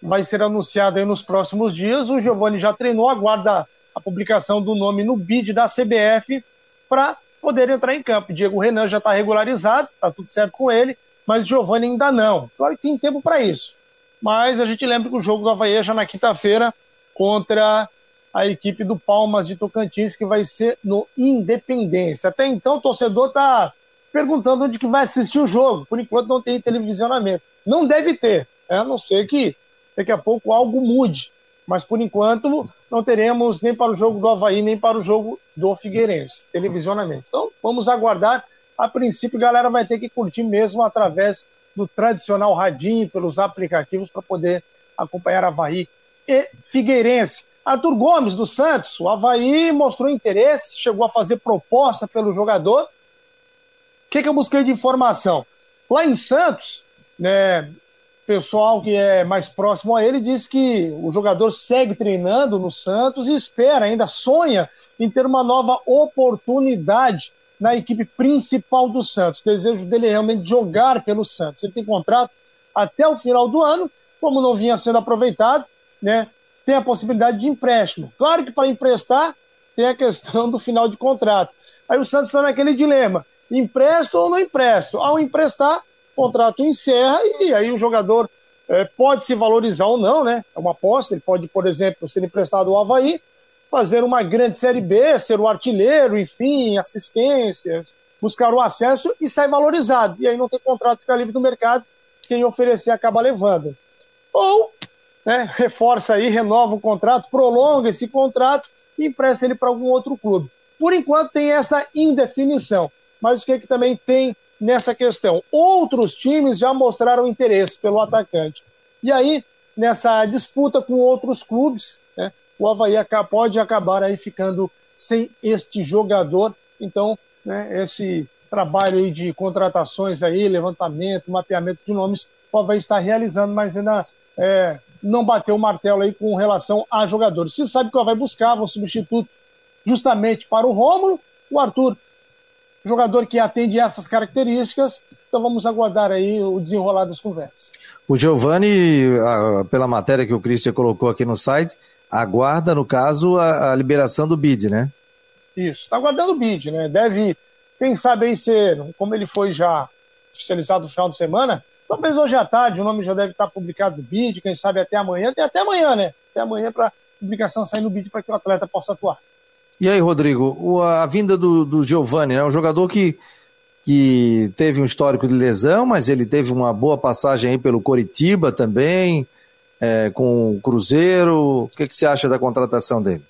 vai ser anunciado aí nos próximos dias. O Giovanni já treinou, aguarda a publicação do nome no bid da CBF para poder entrar em campo. Diego Renan já está regularizado, tá tudo certo com ele, mas o Giovanni ainda não. Claro que tem tempo para isso. Mas a gente lembra que o jogo do Havaí é já na quinta-feira contra a equipe do Palmas de Tocantins, que vai ser no Independência. Até então, o torcedor está perguntando onde que vai assistir o jogo. Por enquanto, não tem televisionamento. Não deve ter, né? a não ser que daqui a pouco algo mude. Mas, por enquanto, não teremos nem para o jogo do Havaí, nem para o jogo do Figueirense, televisionamento. Então, vamos aguardar. A princípio, a galera vai ter que curtir mesmo através do tradicional radinho, pelos aplicativos, para poder acompanhar Havaí e Figueirense. Arthur Gomes, do Santos, o Havaí mostrou interesse, chegou a fazer proposta pelo jogador. O que, que eu busquei de informação? Lá em Santos, né, pessoal que é mais próximo a ele diz que o jogador segue treinando no Santos e espera, ainda sonha em ter uma nova oportunidade na equipe principal do Santos. O desejo dele é realmente jogar pelo Santos. Ele tem contrato até o final do ano, como não vinha sendo aproveitado, né? Tem a possibilidade de empréstimo. Claro que para emprestar tem a questão do final de contrato. Aí o Santos está naquele dilema: empresto ou não empresto? Ao emprestar, o contrato encerra e aí o jogador é, pode se valorizar ou não, né? É uma aposta. Ele pode, por exemplo, ser emprestado ao Havaí, fazer uma grande Série B, ser o artilheiro, enfim, assistências, buscar o acesso e sai valorizado. E aí não tem contrato, fica livre do mercado, quem oferecer acaba levando. Ou né, reforça aí, renova o contrato, prolonga esse contrato e empresta ele para algum outro clube. Por enquanto tem essa indefinição. Mas o que, que também tem nessa questão? Outros times já mostraram interesse pelo atacante. E aí, nessa disputa com outros clubes, né, o Havaí pode acabar aí ficando sem este jogador. Então, né, esse trabalho de contratações aí, levantamento, mapeamento de nomes, o Havaí está realizando, mas ainda é, não bateu o martelo aí com relação a jogadores. Se sabe que o Havaí buscava um substituto justamente para o Rômulo, o Arthur, jogador que atende essas características, então vamos aguardar aí o desenrolar das conversas. O Giovani, pela matéria que o Christian colocou aqui no site, aguarda, no caso, a, a liberação do BID, né? Isso, está aguardando o BID, né? Deve, quem sabe aí ser, como ele foi já oficializado no final de semana, talvez hoje à tarde o nome já deve estar publicado no BID, quem sabe até amanhã, tem até amanhã, né? Até amanhã para publicação sair no BID para que o atleta possa atuar. E aí, Rodrigo, a vinda do, do Giovani, né? Um jogador que, que teve um histórico de lesão, mas ele teve uma boa passagem aí pelo Coritiba também, é, com o Cruzeiro. O que, que você acha da contratação dele?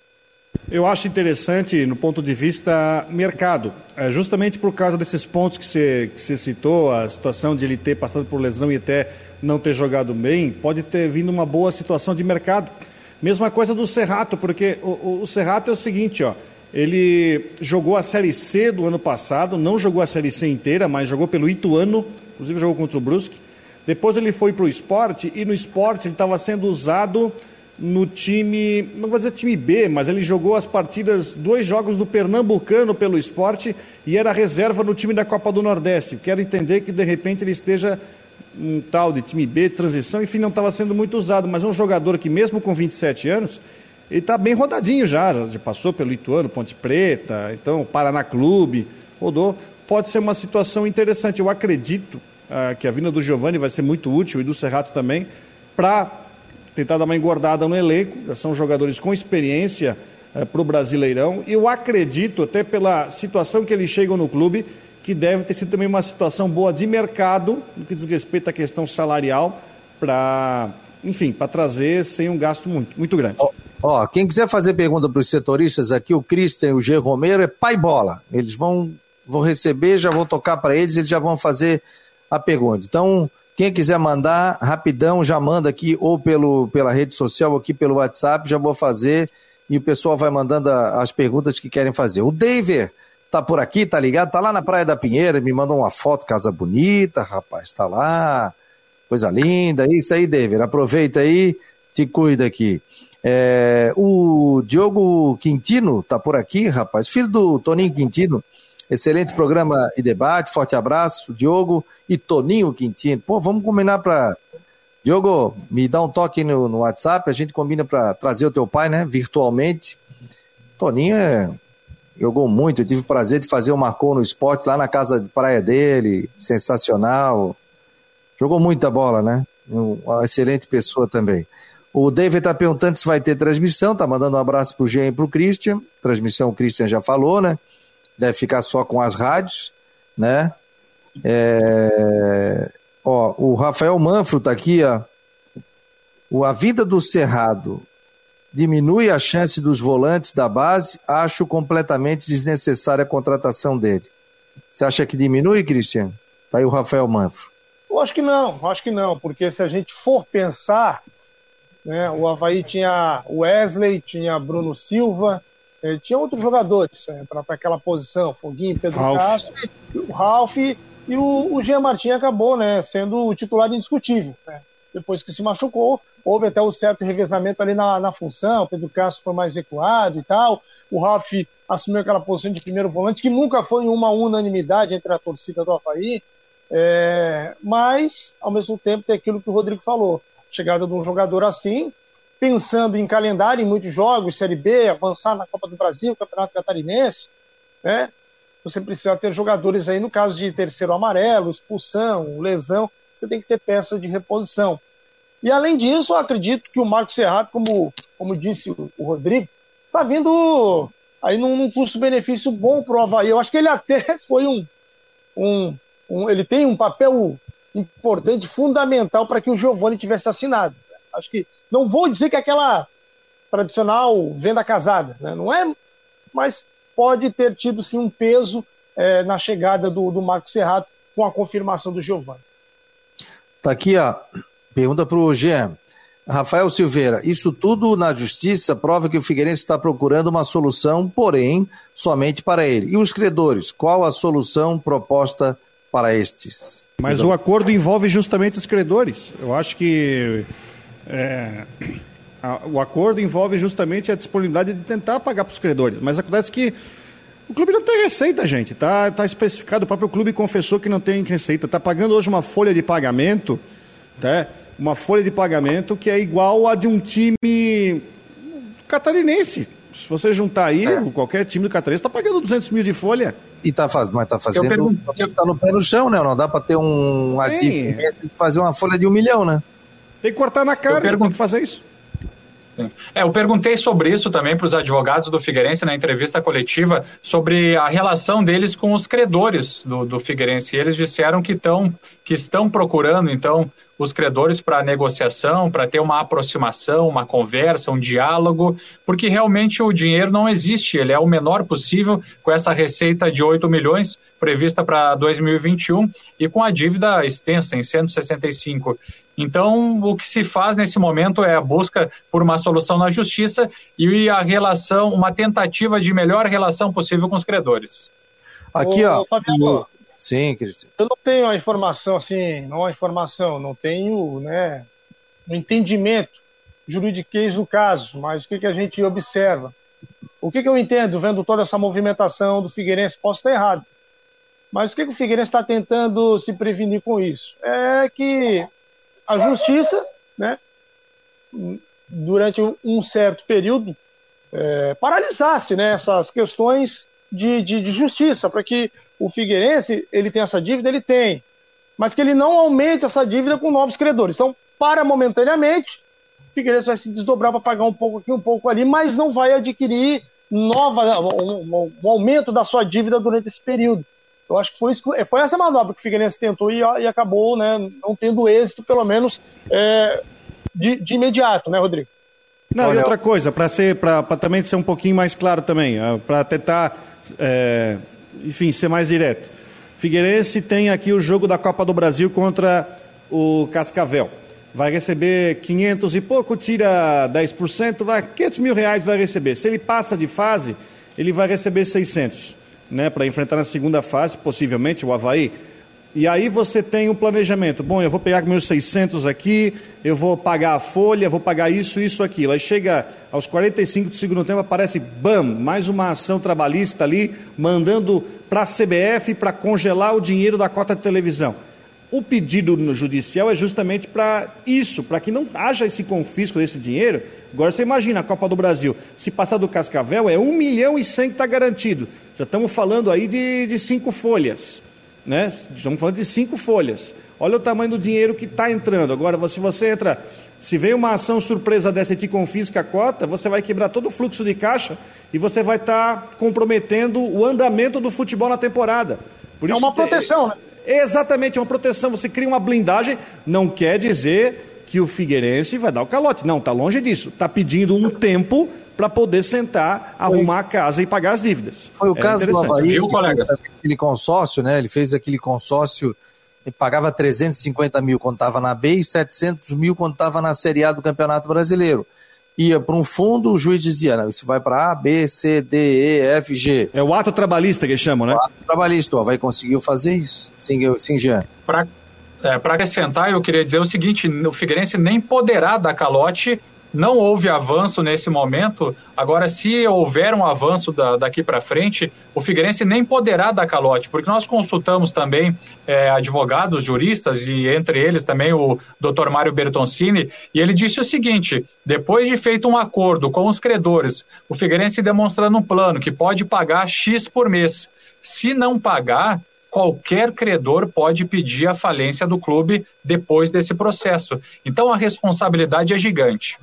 Eu acho interessante no ponto de vista mercado, é justamente por causa desses pontos que você, que você citou, a situação de ele ter passado por lesão e até não ter jogado bem, pode ter vindo uma boa situação de mercado. Mesma coisa do Serrato, porque o, o Serrato é o seguinte, ó, ele jogou a Série C do ano passado, não jogou a Série C inteira, mas jogou pelo Ituano, inclusive jogou contra o Brusque. Depois ele foi para o esporte e no esporte ele estava sendo usado no time, não vou dizer time B, mas ele jogou as partidas, dois jogos do Pernambucano pelo esporte e era reserva no time da Copa do Nordeste. Quero entender que de repente ele esteja um tal de time B, transição, enfim, não estava sendo muito usado, mas é um jogador que mesmo com 27 anos, ele está bem rodadinho já, já passou pelo Ituano, Ponte Preta, então Paraná Clube, rodou. Pode ser uma situação interessante. Eu acredito ah, que a vinda do Giovani vai ser muito útil e do Serrato também, para tentar dar uma engordada no elenco, já são jogadores com experiência eh, para o Brasileirão. E eu acredito, até pela situação que eles chegam no clube, que deve ter sido também uma situação boa de mercado, no que diz respeito à questão salarial, para, enfim, para trazer sem um gasto muito, muito grande. Ó, ó quem quiser fazer pergunta para os setoristas aqui, o Cristian e o G. Romero, é pai bola. Eles vão, vão receber, já vão tocar para eles, eles já vão fazer a pergunta. Então, quem quiser mandar, rapidão, já manda aqui, ou pelo, pela rede social, ou aqui pelo WhatsApp, já vou fazer, e o pessoal vai mandando a, as perguntas que querem fazer. O David tá por aqui, tá ligado? Tá lá na Praia da Pinheira, me mandou uma foto, casa bonita, rapaz, tá lá, coisa linda, isso aí, David, aproveita aí, te cuida aqui. É, o Diogo Quintino tá por aqui, rapaz, filho do Toninho Quintino, Excelente programa e debate. Forte abraço, Diogo e Toninho Quintino. Pô, vamos combinar para. Diogo, me dá um toque no, no WhatsApp, a gente combina para trazer o teu pai, né? Virtualmente. Toninho é... jogou muito, eu tive o prazer de fazer o Marcou no esporte lá na casa de praia dele. Sensacional. Jogou muita bola, né? Uma excelente pessoa também. O David está perguntando se vai ter transmissão, tá mandando um abraço pro Jean e pro Christian. Transmissão o Christian já falou, né? Deve ficar só com as rádios, né? É... Ó, o Rafael Manfro está aqui, ó. A vida do Cerrado diminui a chance dos volantes da base, acho completamente desnecessária a contratação dele. Você acha que diminui, Cristiano? Tá aí o Rafael Manfro. Eu acho que não, acho que não, porque se a gente for pensar, né, o Havaí tinha Wesley, tinha Bruno Silva, tinha outros jogadores é, para aquela posição, Foguinho, Pedro Ralph. Castro, o Ralph, E o, o Jean Martin acabou né, sendo o titular indiscutível. Né? Depois que se machucou, houve até um certo revezamento ali na, na função. Pedro Castro foi mais recuado e tal. O Ralf assumiu aquela posição de primeiro volante, que nunca foi uma unanimidade entre a torcida do Havaí. É, mas, ao mesmo tempo, tem aquilo que o Rodrigo falou. Chegada de um jogador assim, pensando em calendário, em muitos jogos, Série B, avançar na Copa do Brasil, Campeonato Catarinense, né? Você precisa ter jogadores aí, no caso de terceiro amarelo, expulsão, lesão, você tem que ter peça de reposição. E além disso, eu acredito que o Marco Serrato, como, como disse o, o Rodrigo, está vindo aí num, num custo-benefício bom para o Havaí. Eu acho que ele até foi um, um, um, Ele tem um papel importante, fundamental para que o Giovani tivesse assinado. Acho que. Não vou dizer que é aquela tradicional venda casada, né? não é, mas pode ter tido sim um peso é, na chegada do, do Marco Serrato com a confirmação do Giovani. Tá aqui, ó. Pergunta para o Jean. Rafael Silveira, isso tudo na justiça prova que o Figueirense está procurando uma solução, porém, somente para ele. E os credores, qual a solução proposta para estes? Mas então... o acordo envolve justamente os credores. Eu acho que é, a, o acordo envolve justamente a disponibilidade de tentar pagar para os credores. Mas acontece que o clube não tem receita, gente. Tá, tá especificado, o próprio clube confessou que não tem receita. Está pagando hoje uma folha de pagamento, tá? uma folha de pagamento que é igual a de um time catarinense. Se você juntar aí, é. qualquer time do catarinense está pagando 200 mil de folha. E tá faz, mas está fazendo. Está no pé no chão, né? Não dá para ter um ativo fazer uma folha de um milhão, né? Tem que cortar na cara, pergun- tem que fazer isso. É, eu perguntei sobre isso também para os advogados do Figueirense na entrevista coletiva, sobre a relação deles com os credores do, do Figueirense. E eles disseram que, tão, que estão procurando, então, os credores para negociação, para ter uma aproximação, uma conversa, um diálogo, porque realmente o dinheiro não existe, ele é o menor possível com essa receita de 8 milhões prevista para 2021 e com a dívida extensa em 165. Então, o que se faz nesse momento é a busca por uma solução na justiça e a relação, uma tentativa de melhor relação possível com os credores. Aqui, ó. Fabiano, Sim, Cristian. Eu não tenho a informação assim, não a informação, não tenho, né, um entendimento juridiquês do caso, mas o que, que a gente observa? O que, que eu entendo vendo toda essa movimentação do Figueirense? Posso estar errado, mas o que, que o Figueirense está tentando se prevenir com isso? É que a justiça, né, durante um certo período, é, paralisasse né, essas questões de, de, de justiça, para que o Figueirense, ele tem essa dívida, ele tem, mas que ele não aumente essa dívida com novos credores. Então, para momentaneamente, o Figueirense vai se desdobrar para pagar um pouco aqui, um pouco ali, mas não vai adquirir nova, um, um aumento da sua dívida durante esse período. Eu acho que foi, isso, foi essa manobra que o Figueirense tentou e, e acabou né, não tendo êxito, pelo menos é, de, de, imediato, né, Rodrigo? Não, Olha, e outra coisa, para também ser um pouquinho mais claro também, é, para tentar é, enfim, ser mais direto. Figueirense tem aqui o jogo da Copa do Brasil contra o Cascavel. Vai receber 500 e pouco, tira 10%, vai, 500 mil reais vai receber. Se ele passa de fase, ele vai receber 600, né, para enfrentar na segunda fase, possivelmente, o Havaí. E aí você tem um planejamento. Bom, eu vou pegar meus 600 aqui, eu vou pagar a folha, vou pagar isso, isso, aquilo. Aí chega aos 45 do segundo tempo, aparece, bam, mais uma ação trabalhista ali, mandando para a CBF para congelar o dinheiro da cota de televisão. O pedido judicial é justamente para isso, para que não haja esse confisco desse dinheiro. Agora você imagina a Copa do Brasil, se passar do Cascavel, é 1 milhão e 100 que está garantido. Já estamos falando aí de, de cinco folhas. Né? Estamos falando de cinco folhas. Olha o tamanho do dinheiro que está entrando. Agora, se você entra, se vem uma ação surpresa dessa e te confisca a cota, você vai quebrar todo o fluxo de caixa e você vai estar tá comprometendo o andamento do futebol na temporada. Por é uma proteção, né? Exatamente, é uma proteção. Você cria uma blindagem, não quer dizer que o Figueirense vai dar o calote. Não, está longe disso. Está pedindo um tempo para poder sentar, Foi. arrumar a casa e pagar as dívidas. Foi o é caso do Havaí, Viu, colegas? aquele consórcio, né? Ele fez aquele consórcio e pagava 350 mil quando estava na B e 700 mil quando estava na Série A do Campeonato Brasileiro. ia para um fundo, o juiz dizia, não, isso vai para A, B, C, D, E, F, G. É o ato trabalhista que eles chamam, né? O ato trabalhista, o Havaí conseguiu fazer isso, sim, sim Jean. Para é, acrescentar, eu queria dizer o seguinte, o Figueirense nem poderá dar calote não houve avanço nesse momento. Agora, se houver um avanço da, daqui para frente, o Figueirense nem poderá dar calote, porque nós consultamos também é, advogados, juristas, e entre eles também o Dr. Mário Bertoncini, e ele disse o seguinte: depois de feito um acordo com os credores, o Figueirense demonstrando um plano que pode pagar X por mês. Se não pagar, qualquer credor pode pedir a falência do clube depois desse processo. Então a responsabilidade é gigante.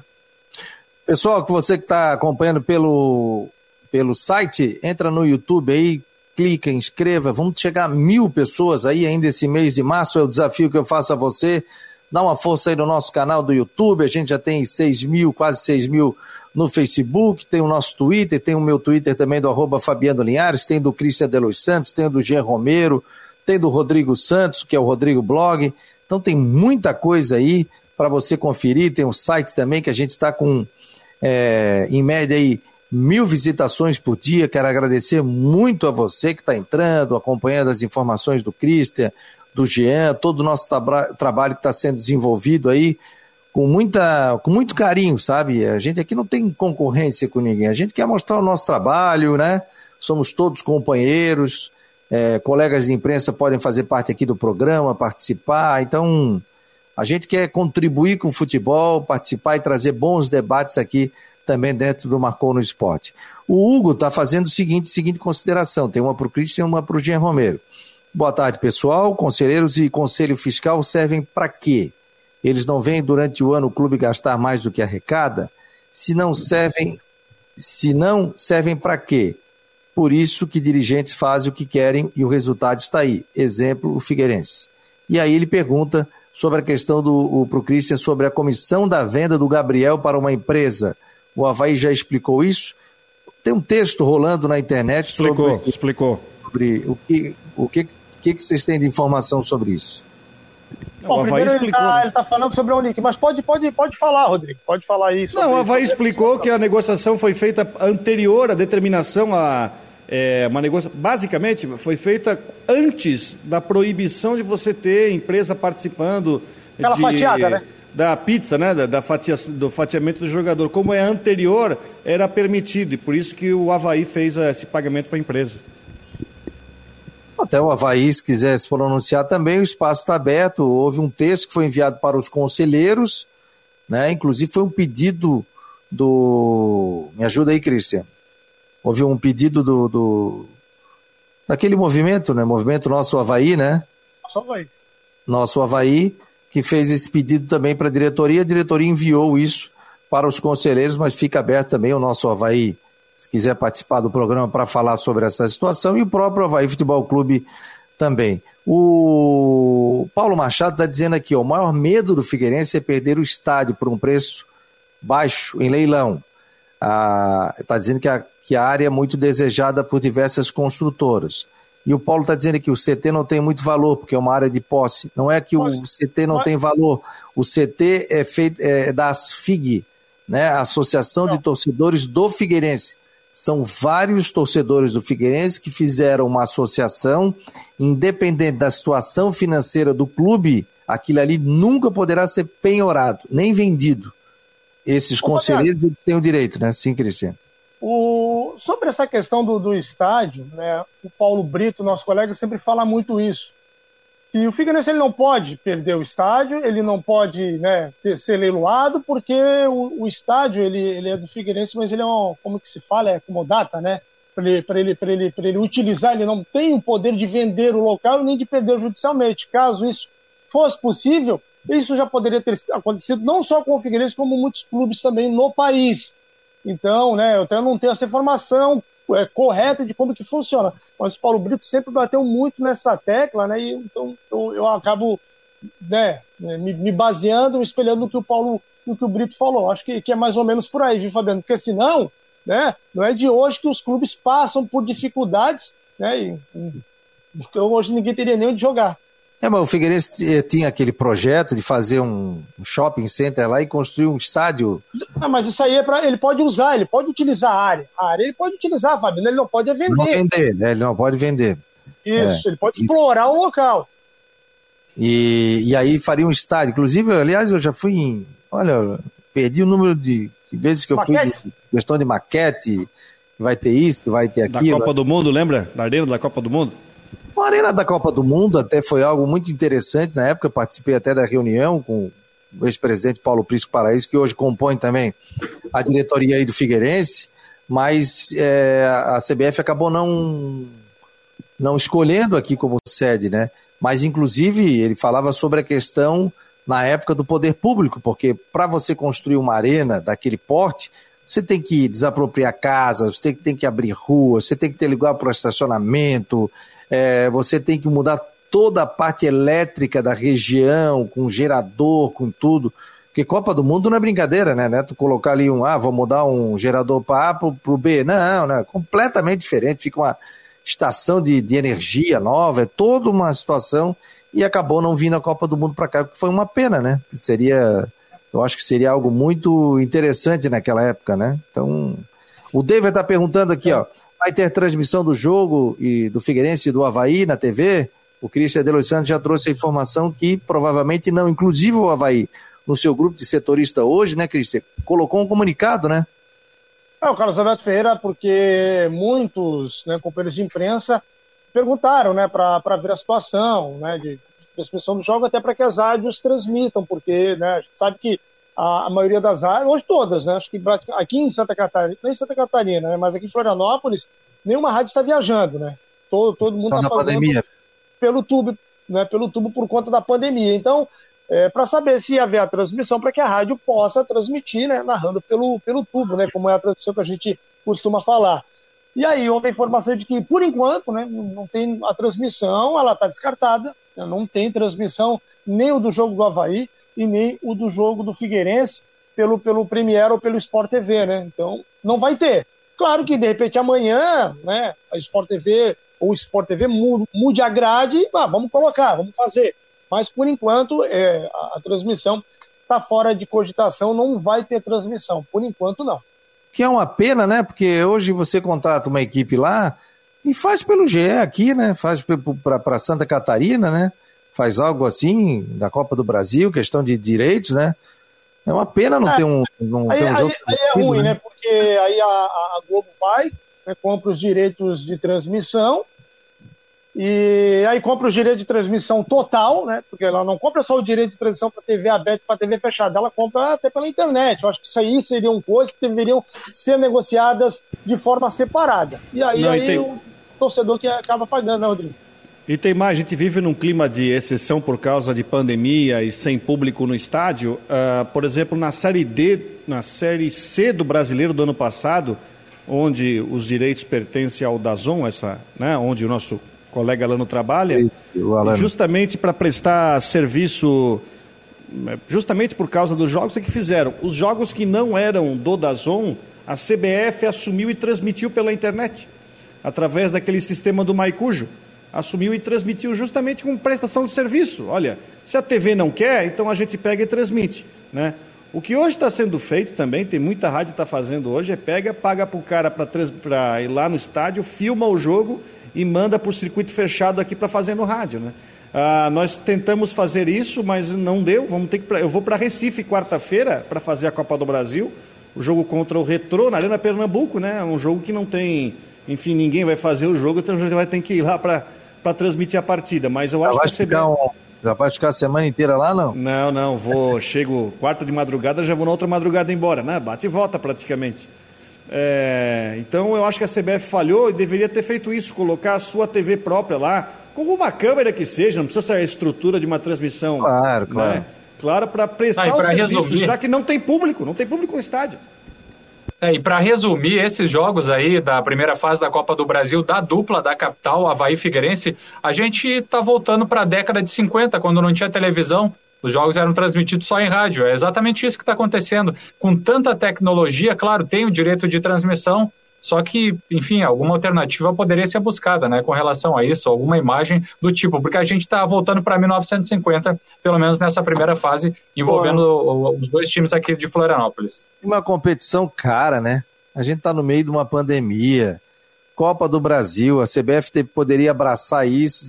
Pessoal, que você que está acompanhando pelo, pelo site, entra no YouTube aí, clica, inscreva. Vamos chegar a mil pessoas aí ainda esse mês de março. É o desafio que eu faço a você. Dá uma força aí no nosso canal do YouTube. A gente já tem 6 mil, quase 6 mil no Facebook. Tem o nosso Twitter, tem o meu Twitter também do arroba Fabiano Linhares, tem do Cristian Delos Santos, tem do Jean Romero, tem do Rodrigo Santos, que é o Rodrigo Blog. Então tem muita coisa aí para você conferir. Tem o site também que a gente está com é, em média aí mil visitações por dia. Quero agradecer muito a você que está entrando, acompanhando as informações do Christian, do Jean, todo o nosso tra trabalho que está sendo desenvolvido aí com, muita, com muito carinho, sabe? A gente aqui não tem concorrência com ninguém, a gente quer mostrar o nosso trabalho, né? Somos todos companheiros, é, colegas de imprensa podem fazer parte aqui do programa, participar, então a gente quer contribuir com o futebol, participar e trazer bons debates aqui também dentro do Marcou no Esporte. O Hugo está fazendo o seguinte, seguinte consideração: tem uma para o Cristian e uma para o Jean Romero. Boa tarde, pessoal. Conselheiros e conselho fiscal servem para quê? Eles não vêm durante o ano o clube gastar mais do que arrecada? Se não servem, se não servem para quê? Por isso que dirigentes fazem o que querem e o resultado está aí. Exemplo, o Figueirense. E aí ele pergunta sobre a questão do para o Christian sobre a comissão da venda do Gabriel para uma empresa. O Havaí já explicou isso. Tem um texto rolando na internet explicou, sobre, explicou. sobre o que o que, que, que vocês têm de informação sobre isso. Bom, primeiro ele está né? tá falando sobre o link, mas pode, pode, pode falar, Rodrigo, pode falar isso. Não, o Havaí explicou que a negociação foi feita anterior à determinação a é, uma negociação, basicamente, foi feita antes da proibição de você ter empresa participando. Aquela de, fatiada, né? Da pizza, né? Da, da fatia, do fatiamento do jogador. Como é anterior, era permitido, e por isso que o Havaí fez esse pagamento para a empresa. Até o Havaí, se quiser se pronunciar também, o espaço está aberto. Houve um texto que foi enviado para os conselheiros, né? Inclusive foi um pedido do. Me ajuda aí, Cristian houve um pedido do, do daquele movimento, né? Movimento Nosso Havaí, né? Nosso Havaí. Nosso Havaí, que fez esse pedido também para a diretoria. A diretoria enviou isso para os conselheiros, mas fica aberto também o nosso Havaí, se quiser participar do programa para falar sobre essa situação, e o próprio Havaí Futebol Clube também. O Paulo Machado está dizendo aqui: ó, o maior medo do Figueirense é perder o estádio por um preço baixo em leilão. Está ah, dizendo que a que a área é muito desejada por diversas construtoras. E o Paulo está dizendo que o CT não tem muito valor, porque é uma área de posse. Não é que o CT não tem valor. O CT é feito é da ASFIG, né? Associação de Torcedores do Figueirense. São vários torcedores do Figueirense que fizeram uma associação, independente da situação financeira do clube, aquilo ali nunca poderá ser penhorado, nem vendido. Esses conselheiros eles têm o direito, né? Sim, Cristiano. O, sobre essa questão do, do estádio, né, o Paulo Brito, nosso colega, sempre fala muito isso. E o Figueirense ele não pode perder o estádio, ele não pode né, ter, ser leiloado, porque o, o, estádio ele, ele é do Figueirense, mas ele é um, como que se fala, é comodata, né? Para ele, ele, ele, ele utilizar, ele não tem o poder de vender o local nem de perder judicialmente. Caso isso fosse possível, isso já poderia ter acontecido não só com o Figueirense, como muitos clubes também no país. Então, né, eu até não tenho essa informação é, correta de como que funciona. Mas o Paulo Brito sempre bateu muito nessa tecla, né? E, então eu, eu acabo né, me, me, baseando, me espelhando no que o Paulo, no que o Brito falou. Acho que, que é mais ou menos por aí, viu, Fabiano? Porque senão, né, não é de hoje que os clubes passam por dificuldades, né? E, então hoje ninguém teria nem onde jogar. É, mas o Figueirense tinha aquele projeto de fazer um shopping center lá e construir um estádio. Ah, mas isso aí é para ele pode usar, ele pode utilizar a área. A área ele pode utilizar, Fábio, ele não pode vender. Não vender, né? Ele não pode vender. Isso, é, ele pode isso. explorar o local. E, e aí faria um estádio. Inclusive, aliás, eu já fui em. Olha, perdi o número de vezes que eu maquete. fui de questão de maquete, vai ter isso, vai ter aquilo. Da Copa do Mundo, lembra? Da arena da Copa do Mundo? A Arena da Copa do Mundo até foi algo muito interessante na época, participei até da reunião com o ex-presidente Paulo Prisco Paraíso, que hoje compõe também a diretoria aí do Figueirense, mas é, a CBF acabou não, não escolhendo aqui como sede, né? Mas, inclusive, ele falava sobre a questão na época do poder público, porque para você construir uma arena daquele porte, você tem que desapropriar casas, você tem que abrir ruas, você tem que ter lugar para o estacionamento, é, você tem que mudar toda a parte elétrica da região, com gerador, com tudo. Porque Copa do Mundo não é brincadeira, né? né? Tu colocar ali um, ah, vou mudar um gerador para A para o B. Não, não, é completamente diferente. Fica uma estação de, de energia nova, é toda uma situação. E acabou não vindo a Copa do Mundo para cá, que foi uma pena, né? Seria, eu acho que seria algo muito interessante naquela época, né? Então, o David está perguntando aqui, ó. Vai ter transmissão do jogo e do Figueirense e do Havaí na TV? O Cristian de Los Santos já trouxe a informação que provavelmente não, inclusive o Havaí, no seu grupo de setorista hoje, né, Cristian? Colocou um comunicado, né? É, o Carlos Alberto Ferreira, porque muitos né, companheiros de imprensa perguntaram né, para ver a situação né, de transmissão do jogo, até para que as rádios transmitam, porque né, a gente sabe que a, a maioria das áreas, hoje todas, né? Acho que aqui em Santa Catarina, não em Santa Catarina, né? Mas aqui em Florianópolis, nenhuma rádio está viajando, né? Todo, todo mundo está fazendo pandemia. pelo tubo, né? Pelo tubo por conta da pandemia. Então, é, para saber se haver a transmissão, para que a rádio possa transmitir, né? Narrando pelo, pelo tubo, né? Como é a transmissão que a gente costuma falar. E aí houve a informação de que, por enquanto, né, não tem a transmissão, ela está descartada, né, não tem transmissão nem o do jogo do Havaí, e nem o do jogo do Figueirense pelo, pelo Premier ou pelo Sport TV, né? Então, não vai ter. Claro que, de repente, amanhã, né, a Sport TV ou o Sport TV mude, a grade, ah, vamos colocar, vamos fazer. Mas, por enquanto, é, a, a transmissão está fora de cogitação, não vai ter transmissão. Por enquanto, não. Que é uma pena, né? Porque hoje você contrata uma equipe lá e faz pelo GE aqui, né? Faz para Santa Catarina, né? Faz algo assim da Copa do Brasil, questão de direitos, né? É uma pena não é, ter um, não aí, ter um jogo. Aí, aí é ruim, né? né? Porque aí a, a Globo vai, né, compra os direitos de transmissão, e aí compra os direitos de transmissão total, né? Porque ela não compra só o direito de transmissão para TV aberta e para TV fechada, ela compra até pela internet. Eu acho que isso aí seriam coisas que deveriam ser negociadas de forma separada. E aí, não, aí tem... o torcedor que acaba pagando, né, Rodrigo? E tem mais, a gente vive num clima de exceção por causa de pandemia e sem público no estádio. Uh, por exemplo, na Série D, na Série C do Brasileiro do ano passado, onde os direitos pertencem ao Dazon, essa, né, onde o nosso colega Alano trabalha, justamente para prestar serviço, justamente por causa dos jogos é que fizeram. Os jogos que não eram do Dazon, a CBF assumiu e transmitiu pela internet, através daquele sistema do Maicujo assumiu e transmitiu justamente como prestação de serviço. Olha, se a TV não quer, então a gente pega e transmite. Né? O que hoje está sendo feito também, tem muita rádio que está fazendo hoje, é pega, paga para o cara para ir lá no estádio, filma o jogo e manda por circuito fechado aqui para fazer no rádio. Né? Ah, nós tentamos fazer isso, mas não deu. Vamos ter que eu vou para Recife quarta-feira para fazer a Copa do Brasil, o jogo contra o Retrô na Arena Pernambuco, né? Um jogo que não tem, enfim, ninguém vai fazer o jogo, então a gente vai ter que ir lá para para transmitir a partida, mas eu já acho que a Um, já vai ficar a semana inteira lá, não? Não, não, vou, chego quarta de madrugada, já vou na outra madrugada embora, né? Bate e volta praticamente. É, então eu acho que a CBF falhou e deveria ter feito isso, colocar a sua TV própria lá, com uma câmera que seja, não precisa ser a estrutura de uma transmissão. Claro, né? claro. Claro, para prestar ah, o serviço, resolver. já que não tem público, não tem público no estádio. É, e para resumir, esses jogos aí da primeira fase da Copa do Brasil, da dupla da capital, Havaí Figueirense, a gente está voltando para a década de 50, quando não tinha televisão. Os jogos eram transmitidos só em rádio. É exatamente isso que está acontecendo. Com tanta tecnologia, claro, tem o direito de transmissão, Só que, enfim, alguma alternativa poderia ser buscada, né, com relação a isso, alguma imagem do tipo, porque a gente está voltando para 1950, pelo menos nessa primeira fase, envolvendo os dois times aqui de Florianópolis. Uma competição cara, né? A gente está no meio de uma pandemia. Copa do Brasil, a CBF poderia abraçar isso,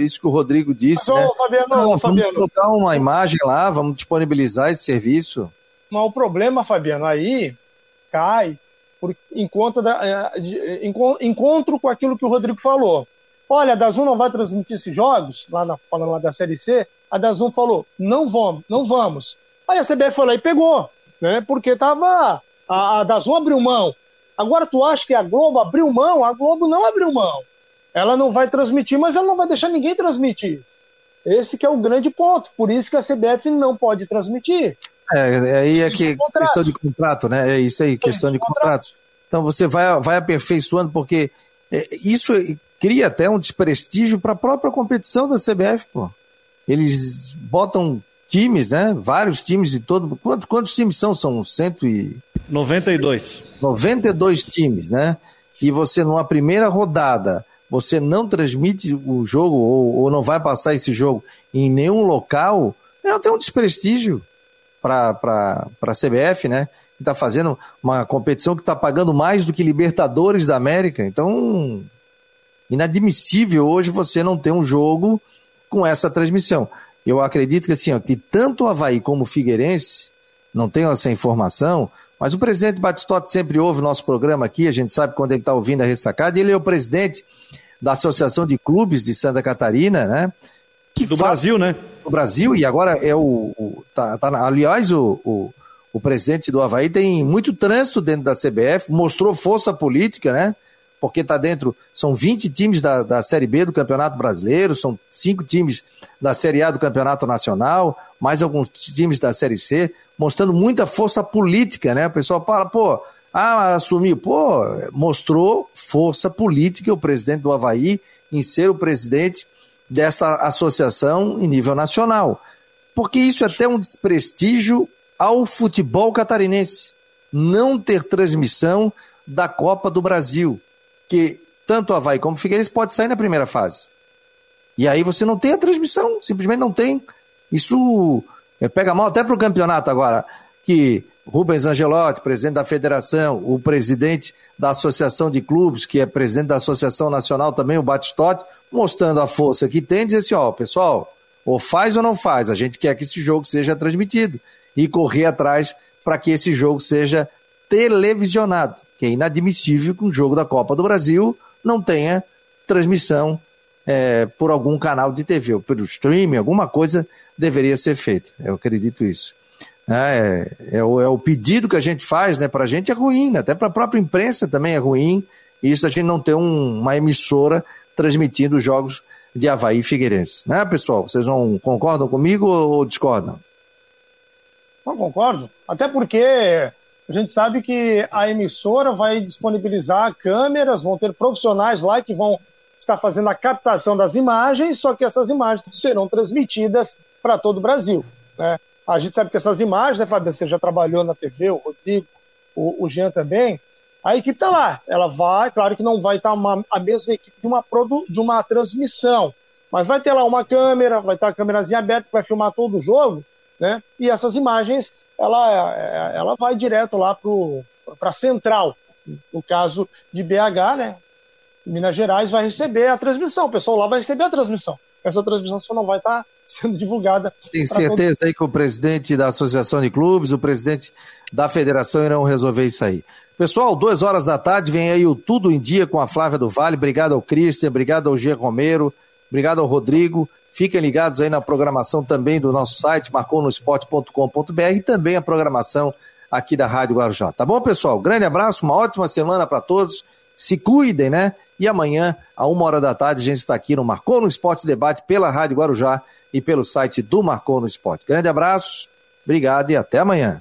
isso que o Rodrigo disse. Mas, né? Fabiano, Não, vamos Fabiano. colocar uma imagem lá, vamos disponibilizar esse serviço. Mas o problema, Fabiano, aí cai por, em conta da, é, de, encontro com aquilo que o Rodrigo falou. Olha, a Dazun não vai transmitir esses jogos, lá na, falando lá da Série C, a Dazun falou, não vamos, não vamos. Aí a CBF foi lá e pegou, né? Porque tava. A, a Dazun abriu mão. Agora tu acha que a Globo abriu mão? A Globo não abriu mão. Ela não vai transmitir, mas ela não vai deixar ninguém transmitir. Esse que é o grande ponto. Por isso que a CBF não pode transmitir. É, é aí é que questão de contrato, né? É isso aí, questão de contrato. Então você vai, vai aperfeiçoando, porque é, isso cria até um desprestígio para a própria competição da CBF, pô. Eles botam times, né? Vários times de todo. Quantos, quantos times são? São cento e. 92. 92 times, né? E você, numa primeira rodada, você não transmite o jogo ou, ou não vai passar esse jogo em nenhum local, é até um desprestígio para a CBF, né? Que está fazendo uma competição que está pagando mais do que Libertadores da América. Então, inadmissível hoje você não ter um jogo com essa transmissão. Eu acredito que assim, ó, que tanto o Havaí como o Figueirense, não tenho essa informação, mas o presidente Batistotti sempre ouve o nosso programa aqui, a gente sabe quando ele está ouvindo a ressacada, e ele é o presidente da Associação de Clubes de Santa Catarina, né? Que do faz... Brasil, né? Do Brasil, e agora é o. o tá, tá, aliás, o, o, o, presidente do Havaí tem muito trânsito dentro da CBF, mostrou força política, né? Porque está dentro. São 20 times da, da Série B do Campeonato Brasileiro, são cinco times da Série A do Campeonato Nacional, mais alguns times da Série C, mostrando muita força política, né? O pessoal fala, pô, ah, assumiu. Pô, mostrou força política o presidente do Havaí em ser o presidente dessa associação em nível nacional. Porque isso é até um desprestígio ao futebol catarinense. Não ter transmissão da Copa do Brasil, que tanto Havaí como Figueirense pode sair na primeira fase. E aí você não tem a transmissão, simplesmente não tem. Isso é, pega mal até para o campeonato agora, que Rubens Angelotti, presidente da federação, o presidente da Associação de Clubes, que é presidente da Associação Nacional também, o Batistotti, mostrando a força que tem, dizer assim, ó, pessoal, ou faz ou não faz, a gente quer que esse jogo seja transmitido e correr atrás para que esse jogo seja televisionado, que é inadmissível que um jogo da Copa do Brasil não tenha transmissão é, por algum canal de TV, ou pelo streaming, alguma coisa deveria ser feita. Eu acredito isso. É, é, o, é o pedido que a gente faz, né? Para a gente é ruim, né? até para a própria imprensa também é ruim. Isso a gente não ter um, uma emissora transmitindo jogos de Havaí e Figueirense. Né, pessoal? Vocês não concordam comigo ou discordam? Não concordo. Até porque a gente sabe que a emissora vai disponibilizar câmeras, vão ter profissionais lá que vão estar fazendo a captação das imagens, só que essas imagens serão transmitidas para todo o Brasil. Né? A gente sabe que essas imagens, né, Fábio? Você já trabalhou na TV, o Rodrigo, o, o Jean também. A equipe está lá. Ela vai, claro que não vai estar tá a mesma equipe de uma, produ, de uma transmissão, mas vai ter lá uma câmera, vai estar tá a câmerazinha aberta que vai filmar todo o jogo, né? E essas imagens, ela, ela vai direto lá para a central. No caso de BH, né? Minas Gerais vai receber a transmissão. O pessoal lá vai receber a transmissão. Essa transmissão só não vai estar tá sendo divulgada. Tem certeza todo... aí que o presidente da Associação de Clubes, o presidente da federação irão resolver isso aí. Pessoal, duas horas da tarde vem aí o Tudo em Dia com a Flávia do Vale. Obrigado ao Cristian, obrigado ao G. Romero, obrigado ao Rodrigo. Fiquem ligados aí na programação também do nosso site, marconosport.com.br e também a programação aqui da Rádio Guarujá. Tá bom, pessoal? Grande abraço, uma ótima semana para todos. Se cuidem, né? E amanhã, a uma hora da tarde, a gente está aqui no Marcou no Esporte Debate pela Rádio Guarujá e pelo site do Marcou no Esporte. Grande abraço, obrigado e até amanhã.